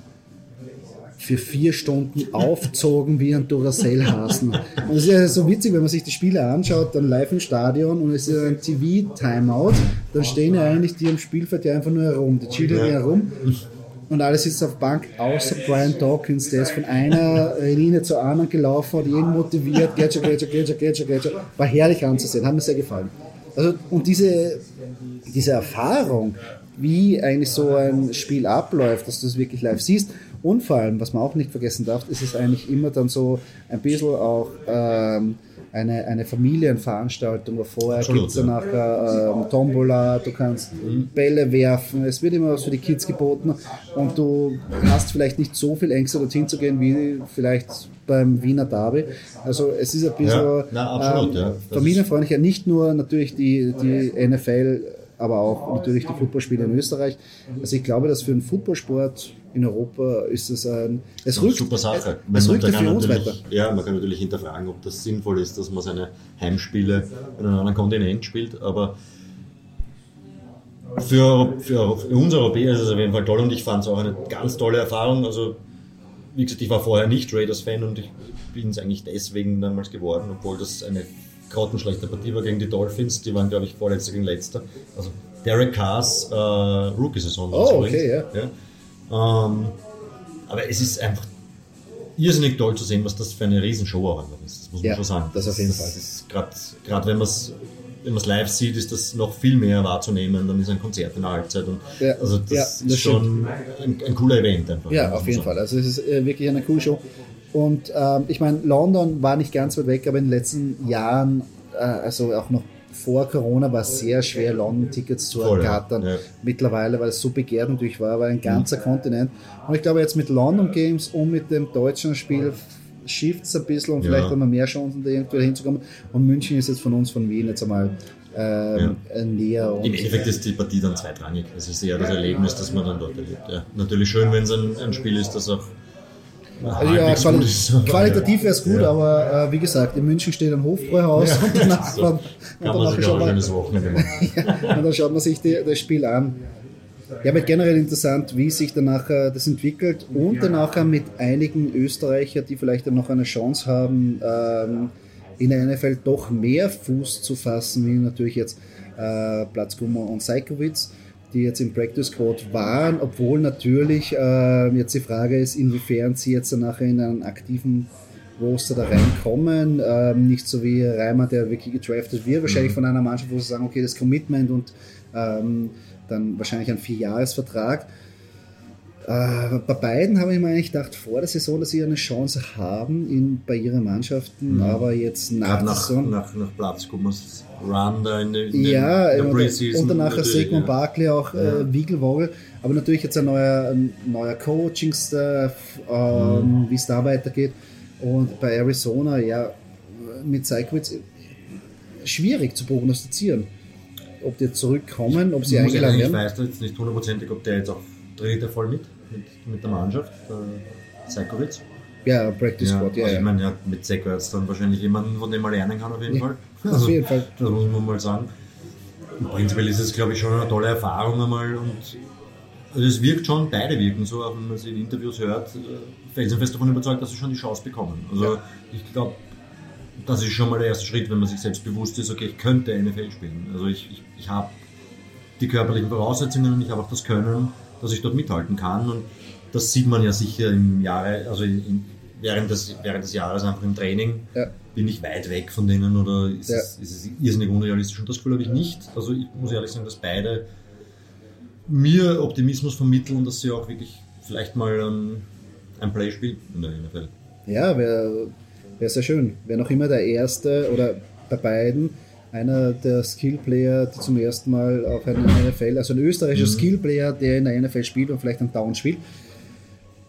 Für vier Stunden aufzogen wie ein Duracell-Hasen. Und es ist ja so witzig, wenn man sich die Spiele anschaut, dann live im Stadion und es ist ein TV-Timeout, dann stehen ja eigentlich die im Spielfeld ja einfach nur herum. Die chillen ja herum und alle sitzen auf Bank, außer Brian Dawkins, der ist von einer Linie zur anderen gelaufen, hat jeden motiviert, Gadger, Gadger, Gadger, Gadger, Gadger. War herrlich anzusehen, hat mir sehr gefallen. Also, und diese, diese Erfahrung, wie eigentlich so ein Spiel abläuft, dass du es wirklich live siehst. Und vor allem, was man auch nicht vergessen darf, ist es eigentlich immer dann so ein bisschen auch ähm, eine, eine Familienveranstaltung, wo vorher gibt es dann nachher ähm, Tombola, du kannst Bälle werfen, es wird immer was für die Kids geboten und du hast vielleicht nicht so viel Ängste dorthin zu gehen wie vielleicht beim Wiener Derby. Also es ist ein bisschen Ja, na, absolut, ja. Das ist- familienfreundlicher, nicht nur natürlich die, die NFL, aber auch natürlich die Footballspiele in Österreich. Also ich glaube, dass für einen Footballsport in Europa ist es ein, es Eine rückt, super Sache. es, es Man rückt ja kann für uns natürlich- weiter. Ja, man kann natürlich hinterfragen, ob das sinnvoll ist, dass man seine Heimspiele in einem anderen Kontinent spielt, aber für, für, für uns Europäer ist es auf jeden Fall toll und ich fand es auch eine ganz tolle Erfahrung. Also, wie gesagt, ich war vorher nicht Raiders-Fan und ich bin es eigentlich deswegen damals geworden, obwohl das eine grottenschlechte Partie war gegen die Dolphins. Die waren, glaube ich, vorletzter gegen letzter. Also, Derek Carrs äh, Rookie-Saison. Oh, okay, ja. Ähm, aber es ist einfach irrsinnig toll zu sehen, was das für eine Riesenshow auch einfach ist. Das muss man Ja, schon sagen. das auf jeden Fall. ist Gerade wenn man es wenn live sieht, ist das noch viel mehr wahrzunehmen. Dann ist ein Konzert in der Halbzeit. Und Ja, also das ja, ist das schon ein, ein cooler Event einfach. Ja, auf jeden sagen. Fall. Also es ist äh, wirklich eine coole Show. Und ähm, ich meine, London war nicht ganz weit weg, aber in den letzten Jahren, äh, also auch noch vor Corona, war es sehr schwer, London-Tickets zu Voll, ja. ergattern. Ja. Mittlerweile, weil es so begehrt natürlich war, war ein ganzer Kontinent. Und ich glaube, jetzt mit London Games und mit dem deutschen Spiel schifft es ein bisschen und Ja. vielleicht haben wir mehr Chancen, da irgendwie hinzukommen. Und München ist jetzt von uns, von Wien, jetzt einmal ähm, äh, näher. Im Endeffekt ist die Partie dann zweitrangig. Es ist eher das Erlebnis, das man dann dort erlebt. Ja. Natürlich schön, wenn es ein, ein Spiel ist, das auch Also ja, quali qualitativ wäre es gut, Ja. aber äh, wie gesagt, in München steht ein Hofbräuhaus Ja, und danach, so. und Kann man danach auch schaut man, machen. und dann schaut man sich die, das Spiel an. Ja, aber generell interessant, wie sich dann nachher das entwickelt und dann nachher mit einigen Österreicher, die vielleicht dann noch eine Chance haben, ähm, in der NFL doch mehr Fuß zu fassen, wie natürlich jetzt äh, Platzkummer und Seikowitz, die jetzt im Practice Squad waren, obwohl natürlich äh, jetzt die Frage ist, inwiefern sie jetzt dann nachher in einen aktiven Roster da reinkommen. Ähm, nicht so wie Reimer, der wirklich gedraftet wird, wahrscheinlich von einer Mannschaft, wo sie sagen, okay, das Commitment und ähm, dann wahrscheinlich ein Vierjahresvertrag. Äh, bei beiden habe ich mir eigentlich gedacht, vor der Saison, dass sie eine Chance haben in, bei ihren Mannschaften, aber jetzt nach der nach, nach, nach Platzkummers Run da in, in Ja, der und, Preseason. und danach Sigmund ja. Barkley auch äh, Wiegelwogel. Aber natürlich jetzt ein neuer, ein neuer Coaching-Staff, ähm, Mhm. wie es da weitergeht. Und bei Arizona, ja, mit Seikwitz schwierig zu prognostizieren. Ob die zurückkommen, ob sie eingeladen ehrlich, ich werden. weiß jetzt nicht hundertprozentig, ob der jetzt auch dreht er voll mit, mit, mit der Mannschaft, der Seikowitz. Ja, Practice Ja, Squad, ja. also ja. ich meine, ja, mit Seko jetzt dann wahrscheinlich jemanden, von dem man lernen kann, auf jeden Ja, Fall. auf jeden Fall. Das muss man mal sagen. Prinzipiell ist es, glaube ich, schon eine tolle Erfahrung einmal und also es wirkt schon, beide wirken so, auch wenn man sie in Interviews hört, äh, felsenfest davon überzeugt, dass sie schon die Chance bekommen. Also ich glaube, das ist schon mal der erste Schritt, wenn man sich selbst bewusst ist, okay, ich könnte NFL spielen. Also ich, ich, ich habe die körperlichen Voraussetzungen und ich habe auch das Können, dass ich dort mithalten kann. Und das sieht man ja sicher im Jahre, also in, während, des, während des Jahres einfach im Training. Ja. Bin ich weit weg von denen oder ist, Ja. es, ist es irrsinnig unrealistisch? Und das Gefühl habe ich nicht. Also ich muss ehrlich sagen, dass beide mir Optimismus vermitteln, dass sie auch wirklich vielleicht mal ähm, ein Play spielen in der NFL. Ja, wäre wär sehr schön. Wäre noch immer der erste oder bei beiden einer der Skillplayer, die zum ersten Mal auf einer NFL, also ein österreichischer Mhm. Skillplayer, der in der NFL spielt und vielleicht einen Down spielt.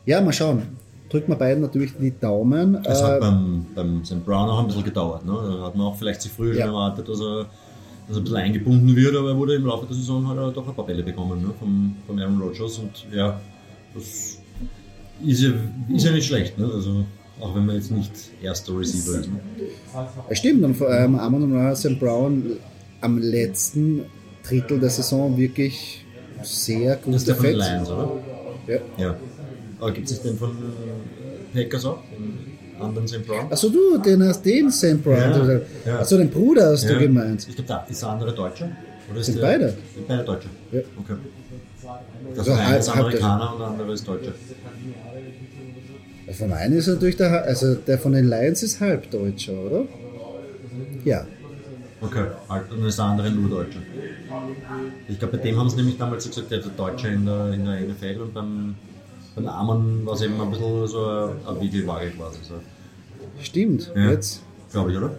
Ja, mal schauen. Drückt man beiden natürlich die Daumen. Es Äh, hat beim, beim St. Brown auch ein bisschen gedauert. Ne? Da hat man auch vielleicht sich früher Ja. schon erwartet, dass er, dass er ein bisschen eingebunden wird, aber er wurde im Laufe der Saison hat er doch ein paar Bälle bekommen ne? vom, vom Aaron Rodgers und ja, das ist ja, ist ja nicht schlecht. Ne? Also, auch wenn man jetzt nicht erster Receiver ist. Ne? Ja, Stimmt, und vor allem Amon und St. Brown am letzten Drittel der Saison wirklich sehr gut Das ist der von. Lions, oder? Ja. Ja. Aber gibt es den von Packers auch? Den anderen St. Brown? Achso, du, den hast den St. Brown. Ja, Ja. ja. Achso, den Bruder hast du gemeint. Ich glaube, da ist der andere Deutscher. Oder ist Sind der, beide? Sind beide Deutsche? Ja. Okay. Das Also ist einer ist Amerikaner und der andere ist Deutscher. Von einem ist natürlich der, also der von den Lions ist Halbdeutscher, oder? Ja. Okay, halt, und ist der andere nur Deutscher. Ich glaube, bei dem haben sie nämlich damals so gesagt, der ist Deutscher in der, in der NFL und beim, beim Armen war es eben ein bisschen so ein, ein Wiegelwaage quasi. So. Stimmt. Ja. Jetzt Glaube ich, oder?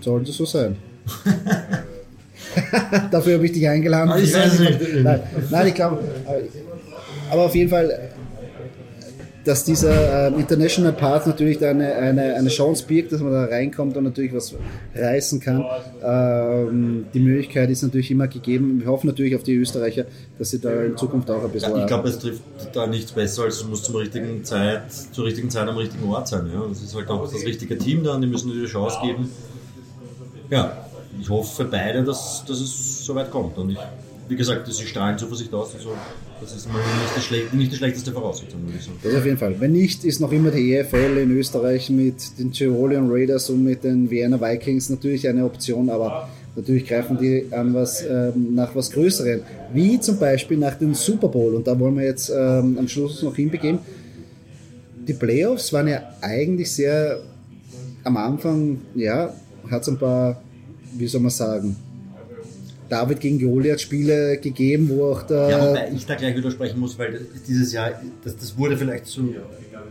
sollte so sein. Dafür habe ich dich eingeladen. Ah, ich weiß es nicht. Nein, nein ich glaube. Aber auf jeden Fall, dass dieser ähm, International Path natürlich eine, eine, eine Chance birgt, dass man da reinkommt und natürlich was reißen kann. Ähm, die Möglichkeit ist natürlich immer gegeben. Wir hoffen natürlich auf die Österreicher, dass sie da in Zukunft auch ein bisschen. Ja, ich glaube, es trifft da nichts besser, als es muss zum richtigen Zeit, zur richtigen Zeit am richtigen Ort sein. Ja? Das ist halt auch das richtige Team da und die müssen die Chance geben. Ja, ich hoffe für beide, dass, dass es so weit kommt. Und ich, wie gesagt, sie strahlen Zuversicht aus. Also, das ist nicht die, nicht die schlechteste Voraussetzung, würde ich sagen. Das auf jeden Fall. Wenn nicht, ist noch immer die EFL in Österreich mit den Tyrolean Raiders und mit den Vienna Vikings natürlich eine Option, aber natürlich greifen die an was, ähm, nach was Größerem, wie zum Beispiel nach dem Super Bowl. Und da wollen wir jetzt ähm, am Schluss noch hinbegeben. Die Playoffs waren ja eigentlich sehr am Anfang, ja, hat es ein paar, wie soll man sagen, David gegen Goliath Spiele gegeben, wo auch der Ja, wobei ich da gleich widersprechen muss, weil dieses Jahr, das, das wurde vielleicht so,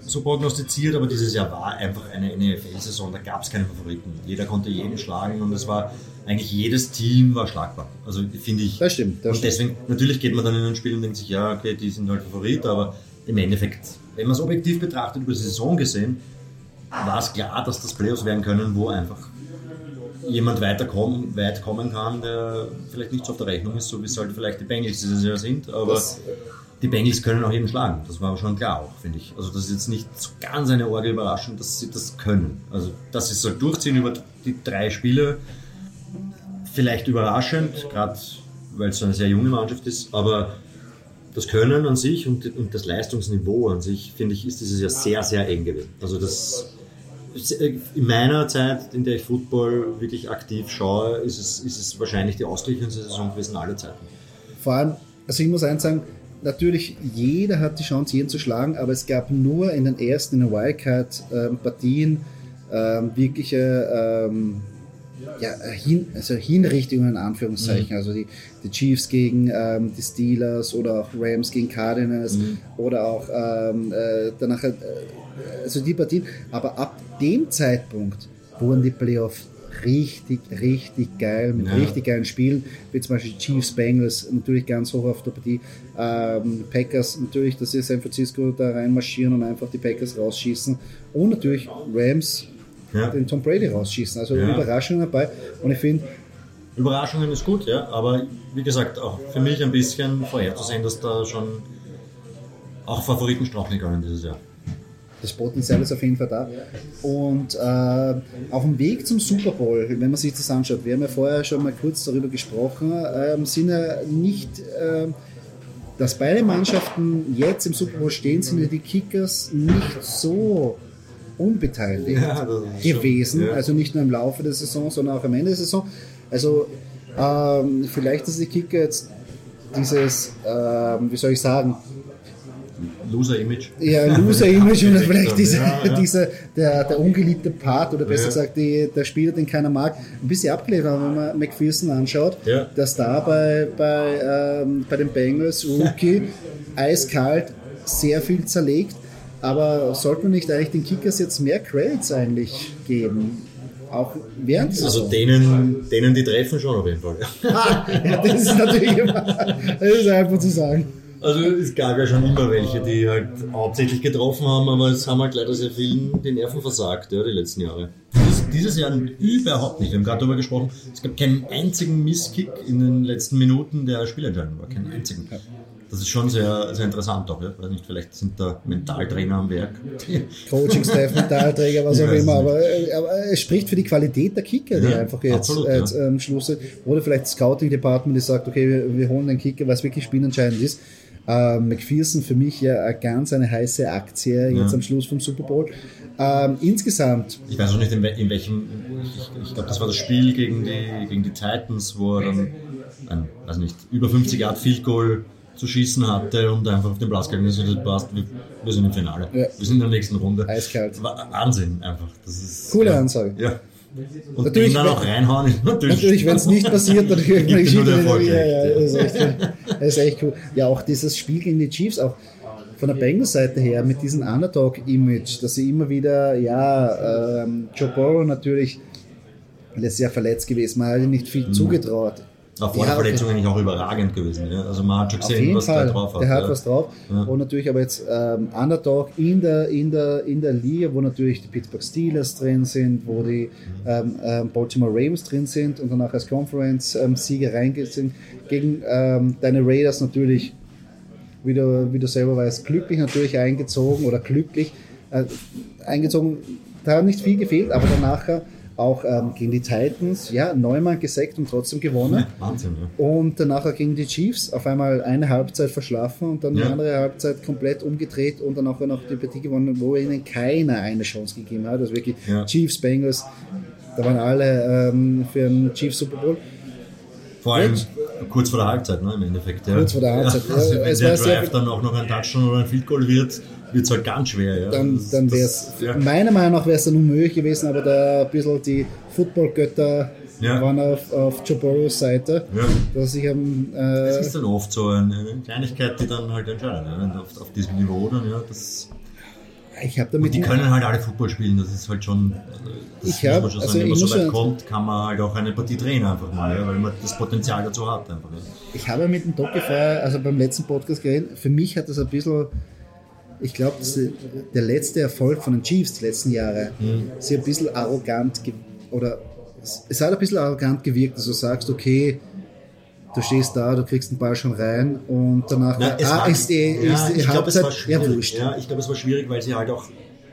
so prognostiziert, aber dieses Jahr war einfach eine NFL-Saison, da gab es keine Favoriten. Jeder konnte jeden schlagen und es war eigentlich jedes Team war schlagbar. Also finde ich. Das stimmt, das und stimmt. deswegen, natürlich geht man dann in ein Spiel und denkt sich, ja, okay, die sind halt Favorit, aber im Endeffekt, wenn man es objektiv betrachtet, über die Saison gesehen, war es klar, dass das Playoffs werden können, wo einfach jemand weiterkommen, weit kommen kann, der vielleicht nicht so auf der Rechnung ist, so wie es halt vielleicht die Bengals dieses Jahr sind, aber Das- die Bengals können auch jeden schlagen. Das war schon klar auch, finde ich. Also das ist jetzt nicht so ganz eine Orgel Überraschung, dass sie das können. Also dass sie es halt durchziehen über die drei Spiele, vielleicht überraschend, gerade weil es so eine sehr junge Mannschaft ist, aber das Können an sich und, und das Leistungsniveau an sich, finde ich, ist dieses Jahr sehr, sehr eng gewesen. Also das in meiner Zeit, in der ich Football wirklich aktiv schaue, ist es, ist es wahrscheinlich die ausgeglichenste Saison gewesen aller Zeiten. Vor allem, also ich muss eins sagen, natürlich jeder hat die Chance, jeden zu schlagen, aber es gab nur in den ersten, in den Wildcard-Partien ähm, wirkliche ähm, ja, hin, also Hinrichtungen in Anführungszeichen. Also die, die Chiefs gegen ähm, die Steelers oder auch Rams gegen Cardinals oder auch ähm, äh, danach, äh, also die Partien. Aber ab dem Zeitpunkt wurden die Playoffs richtig, richtig geil, mit Ja. richtig geilen Spielen, wie zum Beispiel Chiefs, Bengals, natürlich ganz hoch auf der Partie, ähm, Packers, natürlich, dass sie San Francisco da reinmarschieren und einfach die Packers rausschießen und natürlich Rams Ja. den Tom Brady rausschießen. Also Ja. Überraschungen dabei und ich finde, Überraschungen ist gut, ja, aber wie gesagt, auch für mich ein bisschen vorherzusehen, dass da schon auch Favoriten straucheln können dieses Jahr. das Potenzial ist auf jeden Fall da. Und äh, auf dem Weg zum Super Bowl, wenn man sich das anschaut, wir haben ja vorher schon mal kurz darüber gesprochen, ähm, sind ja nicht, ähm, dass beide Mannschaften jetzt im Super Bowl stehen, sind ja die Kickers nicht so unbeteiligt Ja, ist schon- gewesen. ja. Also nicht nur im Laufe der Saison, sondern auch am Ende der Saison. Also ähm, vielleicht, dass die Kicker jetzt dieses, ähm, wie soll ich sagen, Loser-Image. ja, Loser-Image oder vielleicht diese, Ja, dieser, der, der ungeliebte Part oder besser gesagt die, der Spieler, den keiner mag, ein bisschen abgelehnt haben, wenn man McPherson anschaut, dass da bei, bei, ähm, bei den Bengals Rookie eiskalt sehr viel zerlegt, aber sollte man nicht eigentlich den Kickers jetzt mehr Credits eigentlich geben? Auch während Also denen, denen die treffen schon auf jeden Fall. ja, das ist natürlich immer, das ist einfach zu sagen. Also es gab ja schon immer welche, die halt hauptsächlich getroffen haben, aber es haben halt leider sehr vielen die Nerven versagt, ja, die letzten Jahre. Dieses, dieses Jahr überhaupt nicht. Wir haben gerade darüber gesprochen, es gab keinen einzigen Misskick in den letzten Minuten der Spielentscheidung, war keinen einzigen. Das ist schon sehr, sehr interessant auch. Ja? Weiß nicht, vielleicht sind da Mentaltrainer am Werk. Coaching-Staff, Mentalträger, was auch immer. Aber, aber, es spricht für die Qualität der Kicker, die ja, einfach jetzt, absolut, jetzt ja. ähm, Schluss. Oder vielleicht das Scouting-Department, die sagt, okay, wir, wir holen den Kicker, was wirklich spielentscheidend ist. Ähm, McPherson für mich ja ganz eine heiße Aktie jetzt ja. am Schluss vom Super Bowl. Ähm, insgesamt. Ich weiß auch nicht, in, we in welchem. Ich, ich glaube, das war das Spiel gegen die, gegen die Titans, wo er dann, ein, weiß nicht, über 50 Yard Field Goal zu schießen hatte und einfach auf den Platz gegangen ist und das passt, wir, wir sind im Finale. Ja. Wir sind in der nächsten Runde. Eiskalt. Wahnsinn einfach. Das ist, Coole ja, Ansage. Ja. Und natürlich, dann auch reinhauen natürlich. Natürlich, wenn es nicht passiert, dann irgendwann geschieht nur der ja, ja, das, ist echt, das ist echt cool. Ja, auch dieses Spiel gegen die Chiefs, auch von der Bengals-Seite her mit diesem Underdog-Image, dass sie immer wieder, ja, ähm, Joe Burrow natürlich, sehr verletzt gewesen, man hat ihm nicht viel mhm. zugetraut. Vor der Verletzung eigentlich auch überragend gewesen. Ja? Also man hat schon gesehen, was Fall. der drauf hat. Der hat ja. was drauf. Ja. Und natürlich aber jetzt ähm, Underdog in der, in, der, in der Liga, wo natürlich die Pittsburgh Steelers drin sind, wo die ähm, ähm, Baltimore Ravens drin sind und danach als Conference-Sieger ähm, reingeht sind. Gegen ähm, deine Raiders natürlich, wie du, wie du selber weißt, glücklich natürlich eingezogen oder glücklich äh, eingezogen. Da hat nicht viel gefehlt, aber danach auch ähm, gegen die Titans, ja, neunmal gesackt und trotzdem gewonnen. Ja, Wahnsinn, ja. Und danach gegen die Chiefs auf einmal eine Halbzeit verschlafen und dann ja. die andere Halbzeit komplett umgedreht und dann auch noch die Partie gewonnen, wo ihnen keiner eine Chance gegeben hat. Also wirklich ja. Chiefs, Bengals, da waren alle ähm, für einen Chiefs Super Bowl. Vor allem und, kurz vor der Halbzeit, ne, im Endeffekt. Ja. Kurz vor der Halbzeit. Ja, also wenn der Drive dann auch noch ein Touchdown oder ein Field Goal wird, wird es halt ganz schwer. Ja. Dann, dann wäre es, ja. meiner Meinung nach wäre es dann unmöglich gewesen, aber da ein bisschen die Football-Götter ja. waren auf, auf Joe Burrows Seite. Ja. Dass ich, ähm, äh, das ist dann oft so eine Kleinigkeit, die dann halt entscheidet. Ja. Auf, auf diesem Niveau dann, ja, das ich habe damit. Und die können halt alle Football spielen, das ist halt schon. Das ich habe, also sagen, wenn man so weit kommt, kann man halt auch eine Partie drehen einfach mal, ja, weil man das Potenzial dazu hat einfach. Ja. Ich habe mit dem Docify, also beim letzten Podcast geredet, für mich hat das ein bisschen ich glaube, der letzte Erfolg von den Chiefs die letzten Jahre, mhm. sie ein bisschen arrogant oder es hat ein bisschen arrogant gewirkt, dass du sagst, okay, du stehst da, du kriegst den Ball schon rein und danach Na, ah, war, ist die, ja, ist die ich Halbzeit glaub, war wurscht. Ja, ich glaube, es war schwierig, weil sie halt auch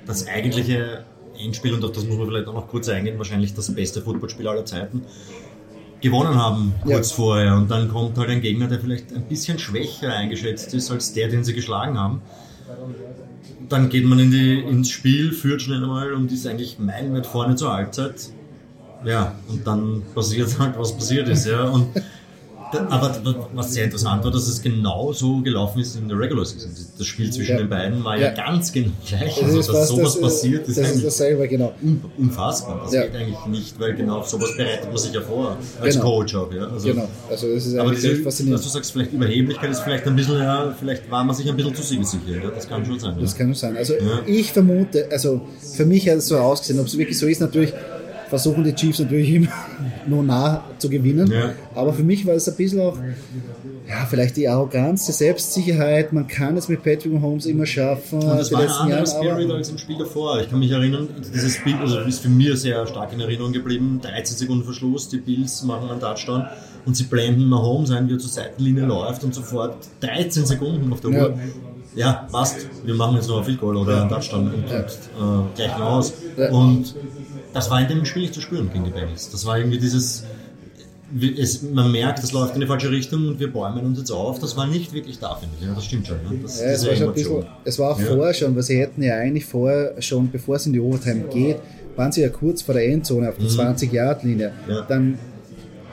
das eigentliche Endspiel, und auf das muss man vielleicht auch noch kurz eingehen, wahrscheinlich das beste Footballspiel aller Zeiten, gewonnen haben kurz ja. vorher. Und dann kommt halt ein Gegner, der vielleicht ein bisschen schwächer eingeschätzt ist als der, den sie geschlagen haben. Dann geht man in die, ins Spiel, führt schnell einmal und ist eigentlich meilenweit vorne zur Halbzeit. Ja, und dann passiert halt, was passiert ist. Ja. Und aber was sehr interessant war, dass es genau so gelaufen ist in der Regular Season. Das Spiel zwischen ja. den beiden war ja, ja ganz genau gleich. Also, dass was, sowas das, passiert, ist, das ist dasselbe, genau. unfassbar. Das ja. geht eigentlich nicht, weil genau auf sowas bereitet man sich ja vor. Als genau. Coach auch. Ja. Also, genau. Also das ist aber diese, faszinierend. Dass du sagst, vielleicht Überheblichkeit ist vielleicht ein bisschen, ja, vielleicht war man sich ein bisschen zu siegesicher. Ja. Das kann schon sein. Das kann schon sein. Also ich vermute, also für mich hat es so ausgesehen, ob es wirklich so ist, natürlich versuchen die Chiefs natürlich immer nur nah zu gewinnen. Ja. Aber für mich war es ein bisschen auch, ja, vielleicht die Arroganz, die Selbstsicherheit. Man kann es mit Patrick Mahomes immer schaffen. Und das war ein anderer Spirit als im Spiel davor. Ich kann mich erinnern, dieses Spiel also ist für mich sehr stark in Erinnerung geblieben. 13 Sekunden Verschluss, die Bills machen einen Touchdown und sie blenden Mahomes ein, wie er zur Seitenlinie läuft und sofort 13 Sekunden auf der. Uhr ja, passt, wir machen jetzt noch ein Field Goal oder einen Touchdown und, ja. und äh, gleichen aus. Ja. Und das war in dem Spiel nicht zu spüren gegen die Bengals. Das war irgendwie dieses, es, man merkt, das läuft in die falsche Richtung und wir bäumen uns jetzt auf. Das war nicht wirklich da, finde ich. Ja, das stimmt schon. Ne? Das, ja, es, war schon bisschen, es war auch ja. vorher schon, weil sie hätten ja eigentlich vorher schon, bevor es in die Overtime geht, waren sie ja kurz vor der Endzone auf der mhm. 20-Yard-Linie. Ja. Dann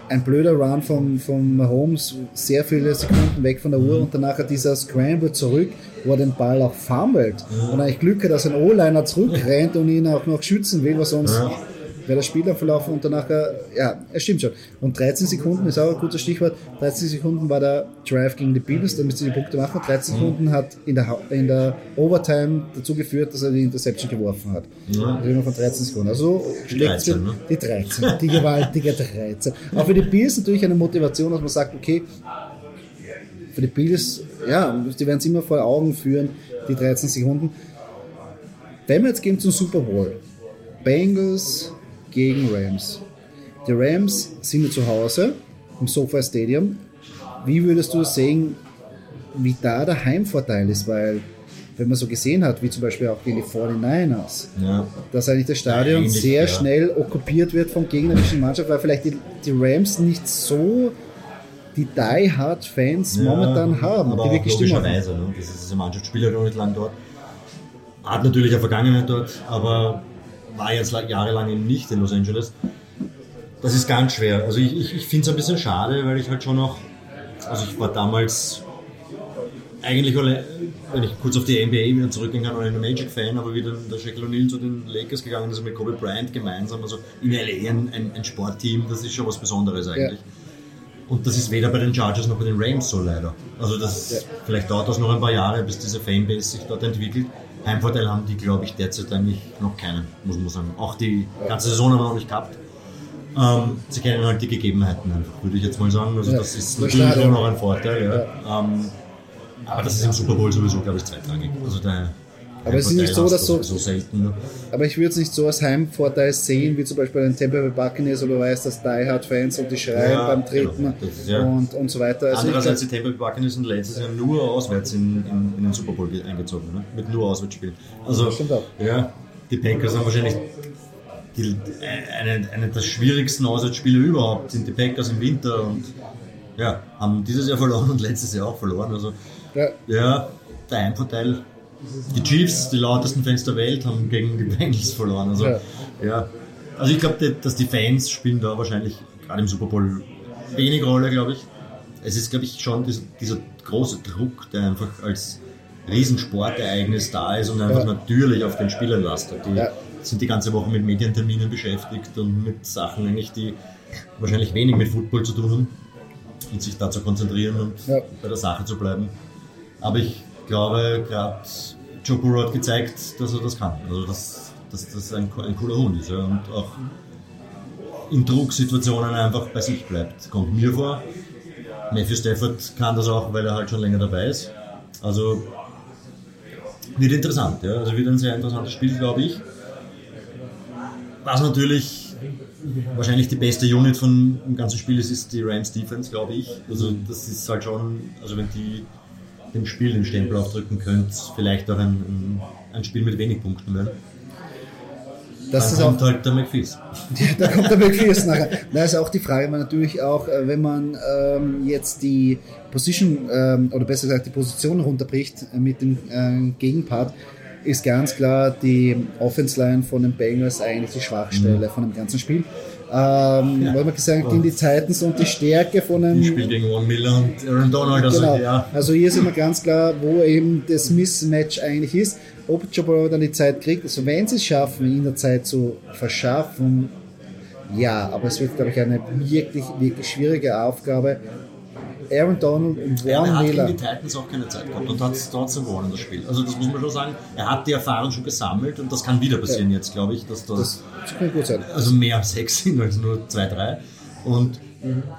ein blöder Run von, von Mahomes, sehr viele Sekunden weg von der Uhr mhm. und danach dieser Scramble zurück, wo er den Ball auch fummelt und eigentlich Glück hat, dass ein O-Liner zurückrennt und ihn auch noch schützen will, was sonst wäre das Spiel dann verlaufen und danach, ja, es stimmt schon. Und 13 Sekunden ist auch ein gutes Stichwort. 13 Sekunden war der Drive gegen die Bills, damit sie die Punkte machen. 13 mhm. Sekunden hat in der, in der Overtime dazu geführt, dass er die Interception geworfen hat. Ja. Also von 13 Sekunden. Also schlägt 13, ne? die 13, die gewaltige 13. Auch für die Bills natürlich eine Motivation, dass man sagt, okay, für die Bills, ja, die werden es immer vor Augen führen, die 13 Sekunden. Wenn wir jetzt gehen zum Super Bowl, Bengals gegen Rams. Die Rams sind zu Hause im SoFi Stadium. Wie würdest du sehen, wie da der Heimvorteil ist, weil wenn man so gesehen hat, wie zum Beispiel auch gegen die 49ers, Ja. dass eigentlich das Stadion Ähnlich, sehr ja. schnell okkupiert wird vom gegnerischen Mannschaft, weil vielleicht die, die Rams nicht so die Die-Hard-Fans momentan haben, aber die wirklich logischerweise. Ne? Das ist diese Mannschaft, spielt ja noch nicht lang dort. Hat natürlich eine Vergangenheit dort, aber war jetzt la- jahrelang eben nicht in Los Angeles. Das ist ganz schwer. Also ich, ich, ich finde es ein bisschen schade, weil ich halt schon noch, also ich war damals eigentlich, wenn ich kurz auf die NBA wieder zurückgehen kann, ein Magic-Fan, aber wie dann der Shaquille O'Neal zu den Lakers gegangen ist mit Kobe Bryant gemeinsam, also in LA ein, ein, ein Sportteam, das ist schon was Besonderes eigentlich. Und das ist weder bei den Chargers noch bei den Rams so leider. Also das vielleicht dauert das noch ein paar Jahre, bis diese Fanbase sich dort entwickelt. Heimvorteil haben die, glaube ich, derzeit eigentlich noch keinen, muss man sagen. Auch die ganze Saison haben wir noch nicht gehabt. Ähm, sie kennen halt die Gegebenheiten einfach, würde ich jetzt mal sagen. Also Ja, das ist natürlich schon noch ein Vorteil. Ja. Ähm, aber das ist im Super Bowl sowieso, glaube ich, zweitrangig. Also der Aber es ist nicht so, dass so- so selten. Ne? Aber ich würde es nicht so als Heimvorteil sehen, wie zum Beispiel bei den Tampa Bay Buccaneers, oder du weißt, dass Die Hard Fans und die schreien Ja, beim Treten genau. Ja- und, und so weiter. Also Andererseits, glaub, die Tampa Bay Buccaneers sind letztes Jahr nur auswärts in, in, in den Super Bowl ge- eingezogen, ne? mit nur Auswärtsspielen. Also, Das stimmt auch. ja, die Packers haben wahrscheinlich die, eine, eine der schwierigsten Auswärtsspiele überhaupt, sind die Packers im Winter und ja, haben dieses Jahr verloren und letztes Jahr auch verloren. Also, ja, ja, der Heimvorteil. Die Chiefs, die lautesten Fans der Welt, haben gegen die Bengals verloren. Also, Ja. ja. Also ich glaube, dass die Fans spielen da wahrscheinlich gerade im Super Bowl wenig Rolle, glaube ich. Es ist, glaube ich, schon dieser, dieser große Druck, der einfach als Riesensportereignis da ist und einfach Ja. natürlich auf den Spielern lastet. Die Ja. sind die ganze Woche mit Medienterminen beschäftigt und mit Sachen eigentlich, die wahrscheinlich wenig mit Football zu tun haben und sich da zu konzentrieren und bei der Sache zu bleiben. Aber ich glaube, gerade Joe Burrow hat gezeigt, dass er das kann. Also, dass, dass das ein, ein cooler Hund ist ja, und auch in Drucksituationen einfach bei sich bleibt. Kommt mir vor. Matthew Stafford kann das auch, weil er halt schon länger dabei ist. Also wird interessant. Ja. Also wird ein sehr interessantes Spiel, glaube ich. Was natürlich wahrscheinlich die beste Unit von dem ganzen Spiel ist, ist die Rams Defense, glaube ich. Also das ist halt schon, also wenn die dem Spiel den Stempel aufdrücken könnt, vielleicht auch ein, ein, Spiel mit wenig Punkten werden. das Dann ist auch kommt halt der McFees. da kommt der McPherson nachher. Da ist auch die Frage, man natürlich auch, äh, wenn man ähm, jetzt die Position, ähm, oder besser gesagt die Position runterbricht äh, mit dem äh, Gegenpart, ist ganz klar die Offense-Line von den Bengals eigentlich die Schwachstelle von dem ganzen Spiel. Ähm, Ja. Weil man gesagt, gegen die Titans und die Stärke von einem Die spielt gegen Von Miller und Aaron Donald. Also, Genau. ja, Also hier sind wir ganz klar, wo eben das Mismatch eigentlich ist. Ob Burrow dann die Zeit kriegt, also wenn sie es schaffen, ihn der Zeit zu verschaffen, ja, aber es wird, glaube ich, eine wirklich, wirklich schwierige Aufgabe. Aaron Donald und Ja, er hat Miller. gegen die Titans auch keine Zeit gehabt und hat es trotzdem gewonnen, das Spiel. Also das muss man schon sagen. Er hat die Erfahrung schon gesammelt und das kann wieder passieren jetzt, glaube ich, dass das, Das, kann gut sein. also mehr als sechs sind als nur zwei, drei. Und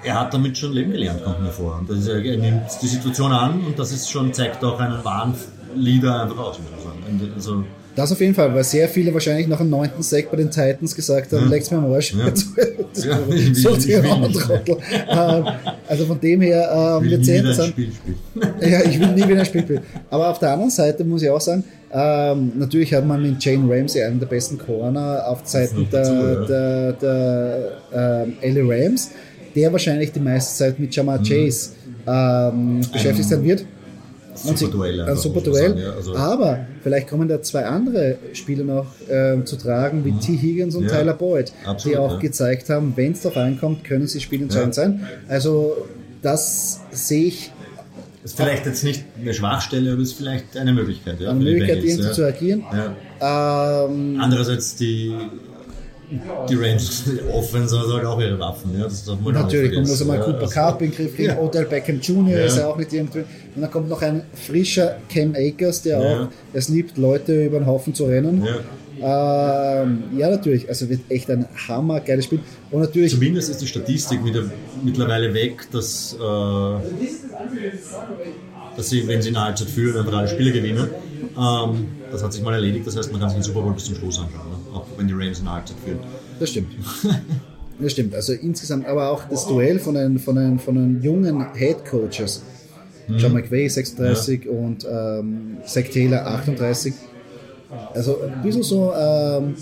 er hat damit schon leben gelernt, kommt mir vor. Und ist, er nimmt die Situation an und das ist schon, zeigt auch einen wahren Leader einfach aus, muss man sagen. Also, Das auf jeden Fall, weil sehr viele wahrscheinlich nach dem neunten Sack bei den Titans gesagt haben, Ja. leg's mir am Arsch. Ja. Das Ja, will nicht. Trottel. Also von dem her ähm, sehr wieder ein interessant. Spiel spielen. Ja, ich will nie wieder ein Spiel spielen. Aber auf der anderen Seite muss ich auch sagen, ähm, natürlich hat man mit Jane Ramsey einen der besten Corner auf Zeiten der, dazu, der, der, ähm, Ellie Rams, der wahrscheinlich die meiste Zeit mit Jamar Mhm. Chase ähm, beschäftigt sein wird. Super Duell. Ein super Duell. sagen, ja. Also- Aber vielleicht kommen da zwei andere Spieler noch ähm, zu tragen, wie T. Higgins und Mhm. Ja, Tyler Boyd, absolut, die auch ja. gezeigt haben, wenn es darauf ankommt, können sie spielentscheidend sein. Also das sehe ich Ist vielleicht jetzt nicht eine Schwachstelle, aber ist vielleicht eine Möglichkeit. Ja, eine Möglichkeit, irgendwie ja. zu agieren. Ja. Ähm, Andererseits die, die Rams Offense hat halt auch ihre Waffen. Ja, das darf man natürlich, man muss einmal. Cooper Ja, Cup in den Griff kriegen, Ja. Odell Beckham Jr. Ja. ist ja auch nicht irgendwie. Und dann kommt noch ein frischer Cam Akers, der auch es liebt, Leute über den Haufen zu rennen. Ja. Ähm, ja, natürlich, also wird echt ein hammergeiles Spiel. Und natürlich, Zumindest ist die Statistik wieder mittlerweile weg, dass, äh, dass sie, wenn sie in der Halbzeit führen, einfach alle Spiele gewinnen. Ähm, das hat sich mal erledigt, das heißt, man kann sich den Super Bowl bis zum Schluss anschauen, ne? auch wenn die Rams in der Halbzeit führen. das stimmt. Das stimmt. Also insgesamt, aber auch das Duell von den, von den, von den jungen Head Coaches. Mhm. John McVay 36 ja. und ähm, Zach Taylor 38. Also ein bisschen so, ähm,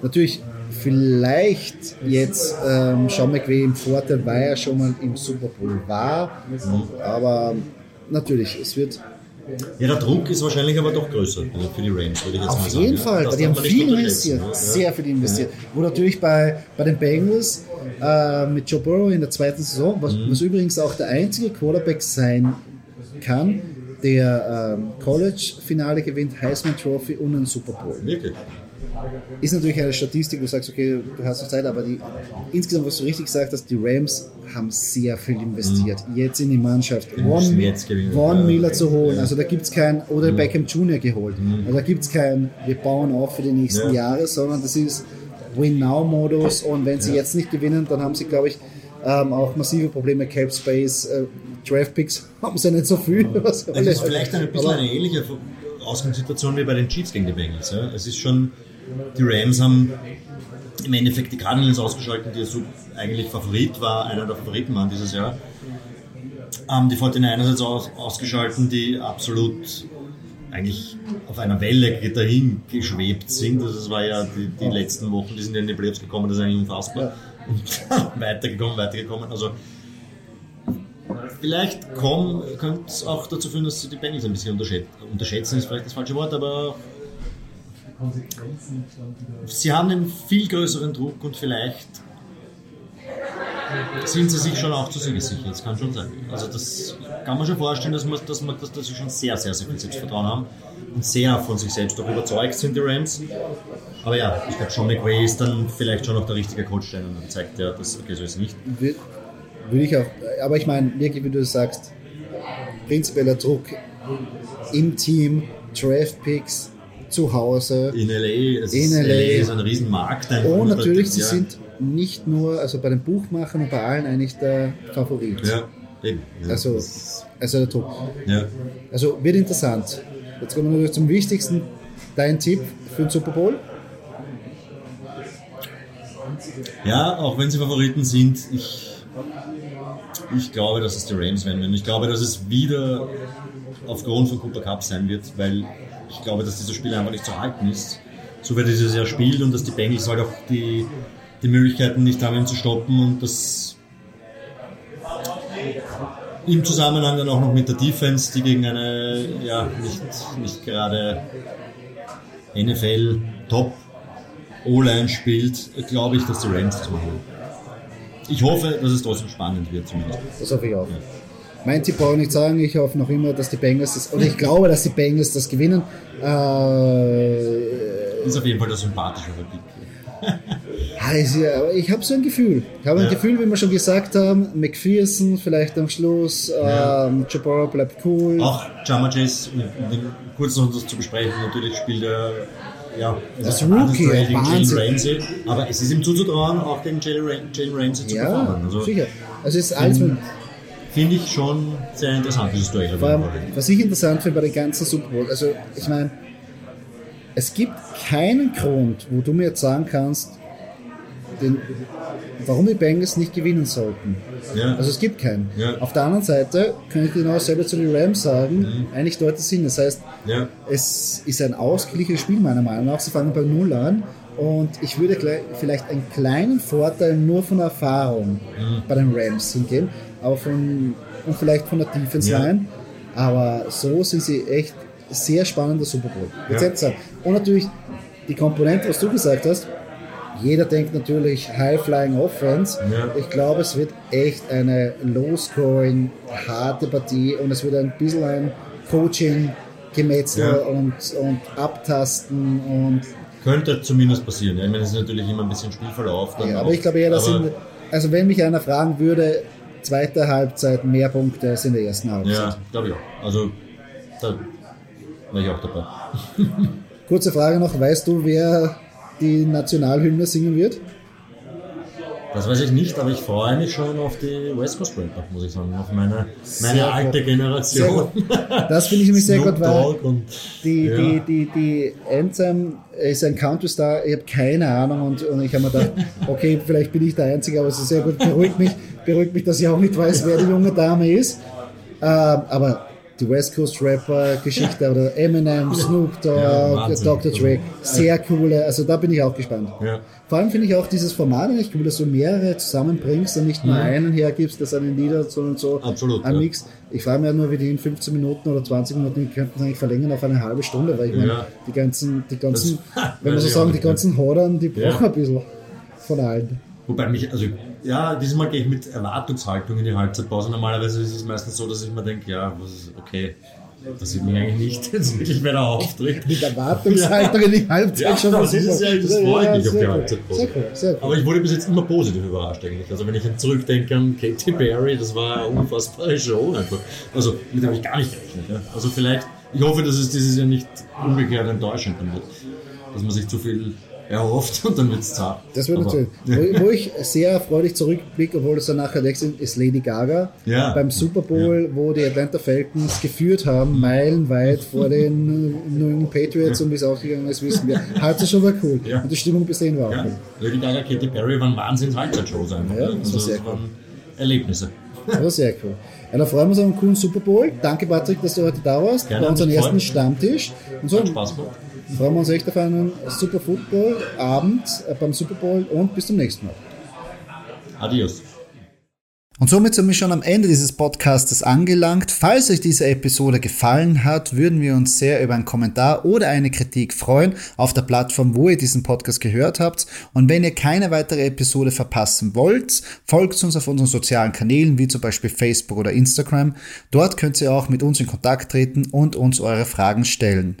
natürlich vielleicht jetzt ähm, Sean McVay im Vorteil, weil er schon mal im Super Bowl war, mhm. aber natürlich, es wird ja, der Druck ist wahrscheinlich aber doch größer für die Rams, würde ich jetzt Auf mal sagen. Auf jeden Fall, weil die haben viel investiert, ja. sehr viel investiert. Wo natürlich bei, bei den Bengals äh, mit Joe Burrow in der zweiten Saison, was, mhm. was übrigens auch der einzige Quarterback sein kann, der ähm, College-Finale gewinnt, Heisman Trophy und einen Super Bowl. Wirklich? Ist natürlich eine Statistik, wo du sagst, okay, du hast noch Zeit, aber die, insgesamt, was du richtig gesagt hast, die Rams haben sehr viel investiert. Mhm. Jetzt in die Mannschaft. Von, Von Miller zu holen. Ja. Also da gibt es kein, oder mhm. Beckham Jr. geholt. Mhm. Also da gibt es kein, wir bauen auf für die nächsten ja. Jahre, sondern das ist Win-Now-Modus und wenn sie ja. jetzt nicht gewinnen, dann haben sie, glaube ich, ähm, auch massive Probleme. Cap Space, äh, Draft Picks haben sie nicht so viel. Was es ist vielleicht ein bisschen eine ähnliche Ausgangssituation wie bei den Chiefs gegen die Bengals. Ja? Es ist schon, die Rams haben im Endeffekt die Cardinals ausgeschaltet, die so eigentlich Favorit war, einer der Favoriten waren dieses Jahr. Ähm, die 49ers jetzt aus, ausgeschalten, die absolut eigentlich auf einer Welle dahin geschwebt sind. Also das war ja die, die letzten Wochen, die sind ja in die Playoffs gekommen, das ist eigentlich unfassbar. Und weitergekommen, weitergekommen. Also vielleicht könnte es auch dazu führen, dass sie die Bengals ein bisschen unterschätzen. Unterschätzen ist vielleicht das falsche Wort, aber sie haben einen viel größeren Druck und vielleicht sind sie sich schon auch zu sicher. Das kann schon sein. Also das kann man schon vorstellen, dass, man, dass, man, dass, dass sie schon sehr, sehr, sehr viel Selbstvertrauen haben und sehr von sich selbst auch überzeugt sind, die Rams. Aber ja, ich glaube, Sean McVay ist dann vielleicht schon noch der richtige Coach, und dann zeigt er, dass okay, so ist es nicht. Würde ich auch, aber ich meine, wirklich, wie du sagst, prinzipieller Druck im Team, Draft Picks, zu Hause. In LA, es in LA. LA ist ein Riesenmarkt. Und natürlich, sie ja. sind nicht nur, also bei den Buchmachern und bei allen eigentlich der Favorit. Ja, eben. Ja. Also, also der Top. Ja. Also wird interessant. Jetzt kommen wir natürlich zum Wichtigsten. Dein Tipp für den Super Bowl? Ja, auch wenn sie Favoriten sind, ich, ich glaube, dass es die Rams werden werden. Ich glaube, dass es wieder aufgrund von Cooper Cup sein wird, weil ich glaube, dass dieser Spiel einfach nicht zu halten ist. So wie dieses Jahr spielt und dass die Bengals halt auch die, die Möglichkeiten nicht haben, ihn zu stoppen und das im Zusammenhang dann auch noch mit der Defense, die gegen eine ja nicht, nicht gerade NFL Top O-Line spielt, glaube ich, dass die Rams das machen. Ich hoffe, dass es trotzdem spannend wird zumindest. Das hoffe ich auch. Ja. Mein Tipp brauche ich nicht sagen. Ich hoffe noch immer, dass die Bengals das, oder ich glaube, dass die Bengals das gewinnen. Äh, ist auf jeden Fall der sympathische Pick. ich habe so ein Gefühl. Ich habe ein ja. Gefühl, wie wir schon gesagt haben, McPherson vielleicht am Schluss, ja. ähm, bleibt cool. Auch Jama Chase, kurz noch das zu besprechen, natürlich spielt er ja, das Rookie, gegen Jalen Ramsey, aber es ist ihm zuzutrauen, auch gegen Jalen Ramsey zu ja, performen. Also, sicher. Also es ist alles mit finde ich schon sehr interessant, dieses Duell. Was ich interessant finde bei den ganzen Super Bowl, also ich meine, es gibt keinen Grund, wo du mir jetzt sagen kannst, den, warum die Bengals nicht gewinnen sollten. Ja. Also es gibt keinen. Ja. Auf der anderen Seite kann ich genau selber zu den Rams sagen, mhm. eigentlich dort das Sinn. Das heißt, ja. es ist ein ausgeglichenes Spiel meiner Meinung nach. Sie fangen bei Null an und ich würde vielleicht einen kleinen Vorteil nur von Erfahrung mhm. bei den Rams hingehen aber von, und vielleicht von der Defense Line. Ja. Aber so sind sie echt sehr spannender Super Bowl. Ja. Und natürlich die Komponente, was du gesagt hast, jeder denkt natürlich High-Flying Offense. Ja. Ich glaube, es wird echt eine low-scoring, harte Partie und es wird ein bisschen ein Coaching Gemetzel ja. und, und Abtasten und könnte zumindest passieren. Ja. Ich meine, es ist natürlich immer ein bisschen Spielverlauf. ja, aber ich glaube eher, dass sind, also wenn mich einer fragen würde, zweite Halbzeit mehr Punkte als in der ersten Halbzeit. Ja, glaube ich auch. Also da war ich auch dabei. Kurze Frage noch, weißt du, wer die Nationalhymne singen wird? Das weiß ich nicht, aber ich freue mich schon auf die West Coast Rapper, muss ich sagen, auf meine, meine alte Generation. Das finde ich nämlich sehr gut, weil die, ja. die, die, die Anthem ist ein Country-Star, ich habe keine Ahnung und, und ich habe mir gedacht, okay, vielleicht bin ich der Einzige, aber es ist sehr gut, beruhigt mich, beruhigt mich, dass ich auch nicht weiß, wer die junge Dame ist. aber die West Coast Rapper Geschichte oder Eminem, Snoop Dogg, ja, Dr. Dre, sehr coole, also da bin ich auch gespannt. Ja. Vor allem finde ich auch dieses Format nicht cool, dass du mehrere zusammenbringst und nicht nur mhm. einen hergibst, der seine Lieder sondern so Absolut, ein Mix. Ich frage mich ja nur, wie die in 15 Minuten oder 20 Minuten, die könnten eigentlich verlängern auf eine halbe Stunde, weil ich meine, die ganzen, die ganzen, das, wenn man so sagen, die ganzen Hodern, die brauchen ein bisschen von allen. Wobei mich, also ja, diesmal gehe ich mit Erwartungshaltung in die Halbzeitpause. Normalerweise ist es meistens so, dass ich mir denke, ja, okay, das sieht mich eigentlich nicht jetzt wirklich, er auftritt. Mit Erwartungshaltung in die Halbzeit ja, schon das ist ja, das freue ich mich auf die Halbzeitpause. Sehr cool, sehr cool. Aber ich wurde bis jetzt immer positiv überrascht eigentlich. Also wenn ich zurückdenke an Katy Perry, das war eine unfassbare Show einfach. Also mit der habe ich gar nicht gerechnet. Ja. Also vielleicht, ich hoffe, dass es dieses Jahr nicht umgekehrt enttäuschend wird. Dass man sich zu viel erhofft und dann wird es zart. Das wird natürlich. Wo, wo, ich sehr freudig zurückblicke, obwohl es dann nachher weg sind, ist Lady Gaga ja. beim Super Bowl, ja. wo die Atlanta Falcons geführt haben, meilenweit vor den New England Patriots und wie es ausgegangen ist, wissen wir. Hat es schon mal cool. Ja. Und die Stimmung bis dahin war auch cool. Lady Gaga, Katy Perry waren wahnsinns Halbzeitshows einfach. Ja, das, also, war sehr das cool. waren Erlebnisse. Das war sehr cool. Ja, dann freuen wir uns auf einen coolen Super Bowl. Danke, Patrick, dass du heute da warst. Gerne, bei unserem ersten Stammtisch. Und so, Hat Spaß gemacht freuen wir uns echt auf einen super Football-Abend äh, beim Super Bowl und bis zum nächsten Mal. Adios. Und somit sind wir schon am Ende dieses Podcastes angelangt. Falls euch diese Episode gefallen hat, würden wir uns sehr über einen Kommentar oder eine Kritik freuen auf der Plattform, wo ihr diesen Podcast gehört habt. Und wenn ihr keine weitere Episode verpassen wollt, folgt uns auf unseren sozialen Kanälen, wie zum Beispiel Facebook oder Instagram. Dort könnt ihr auch mit uns in Kontakt treten und uns eure Fragen stellen.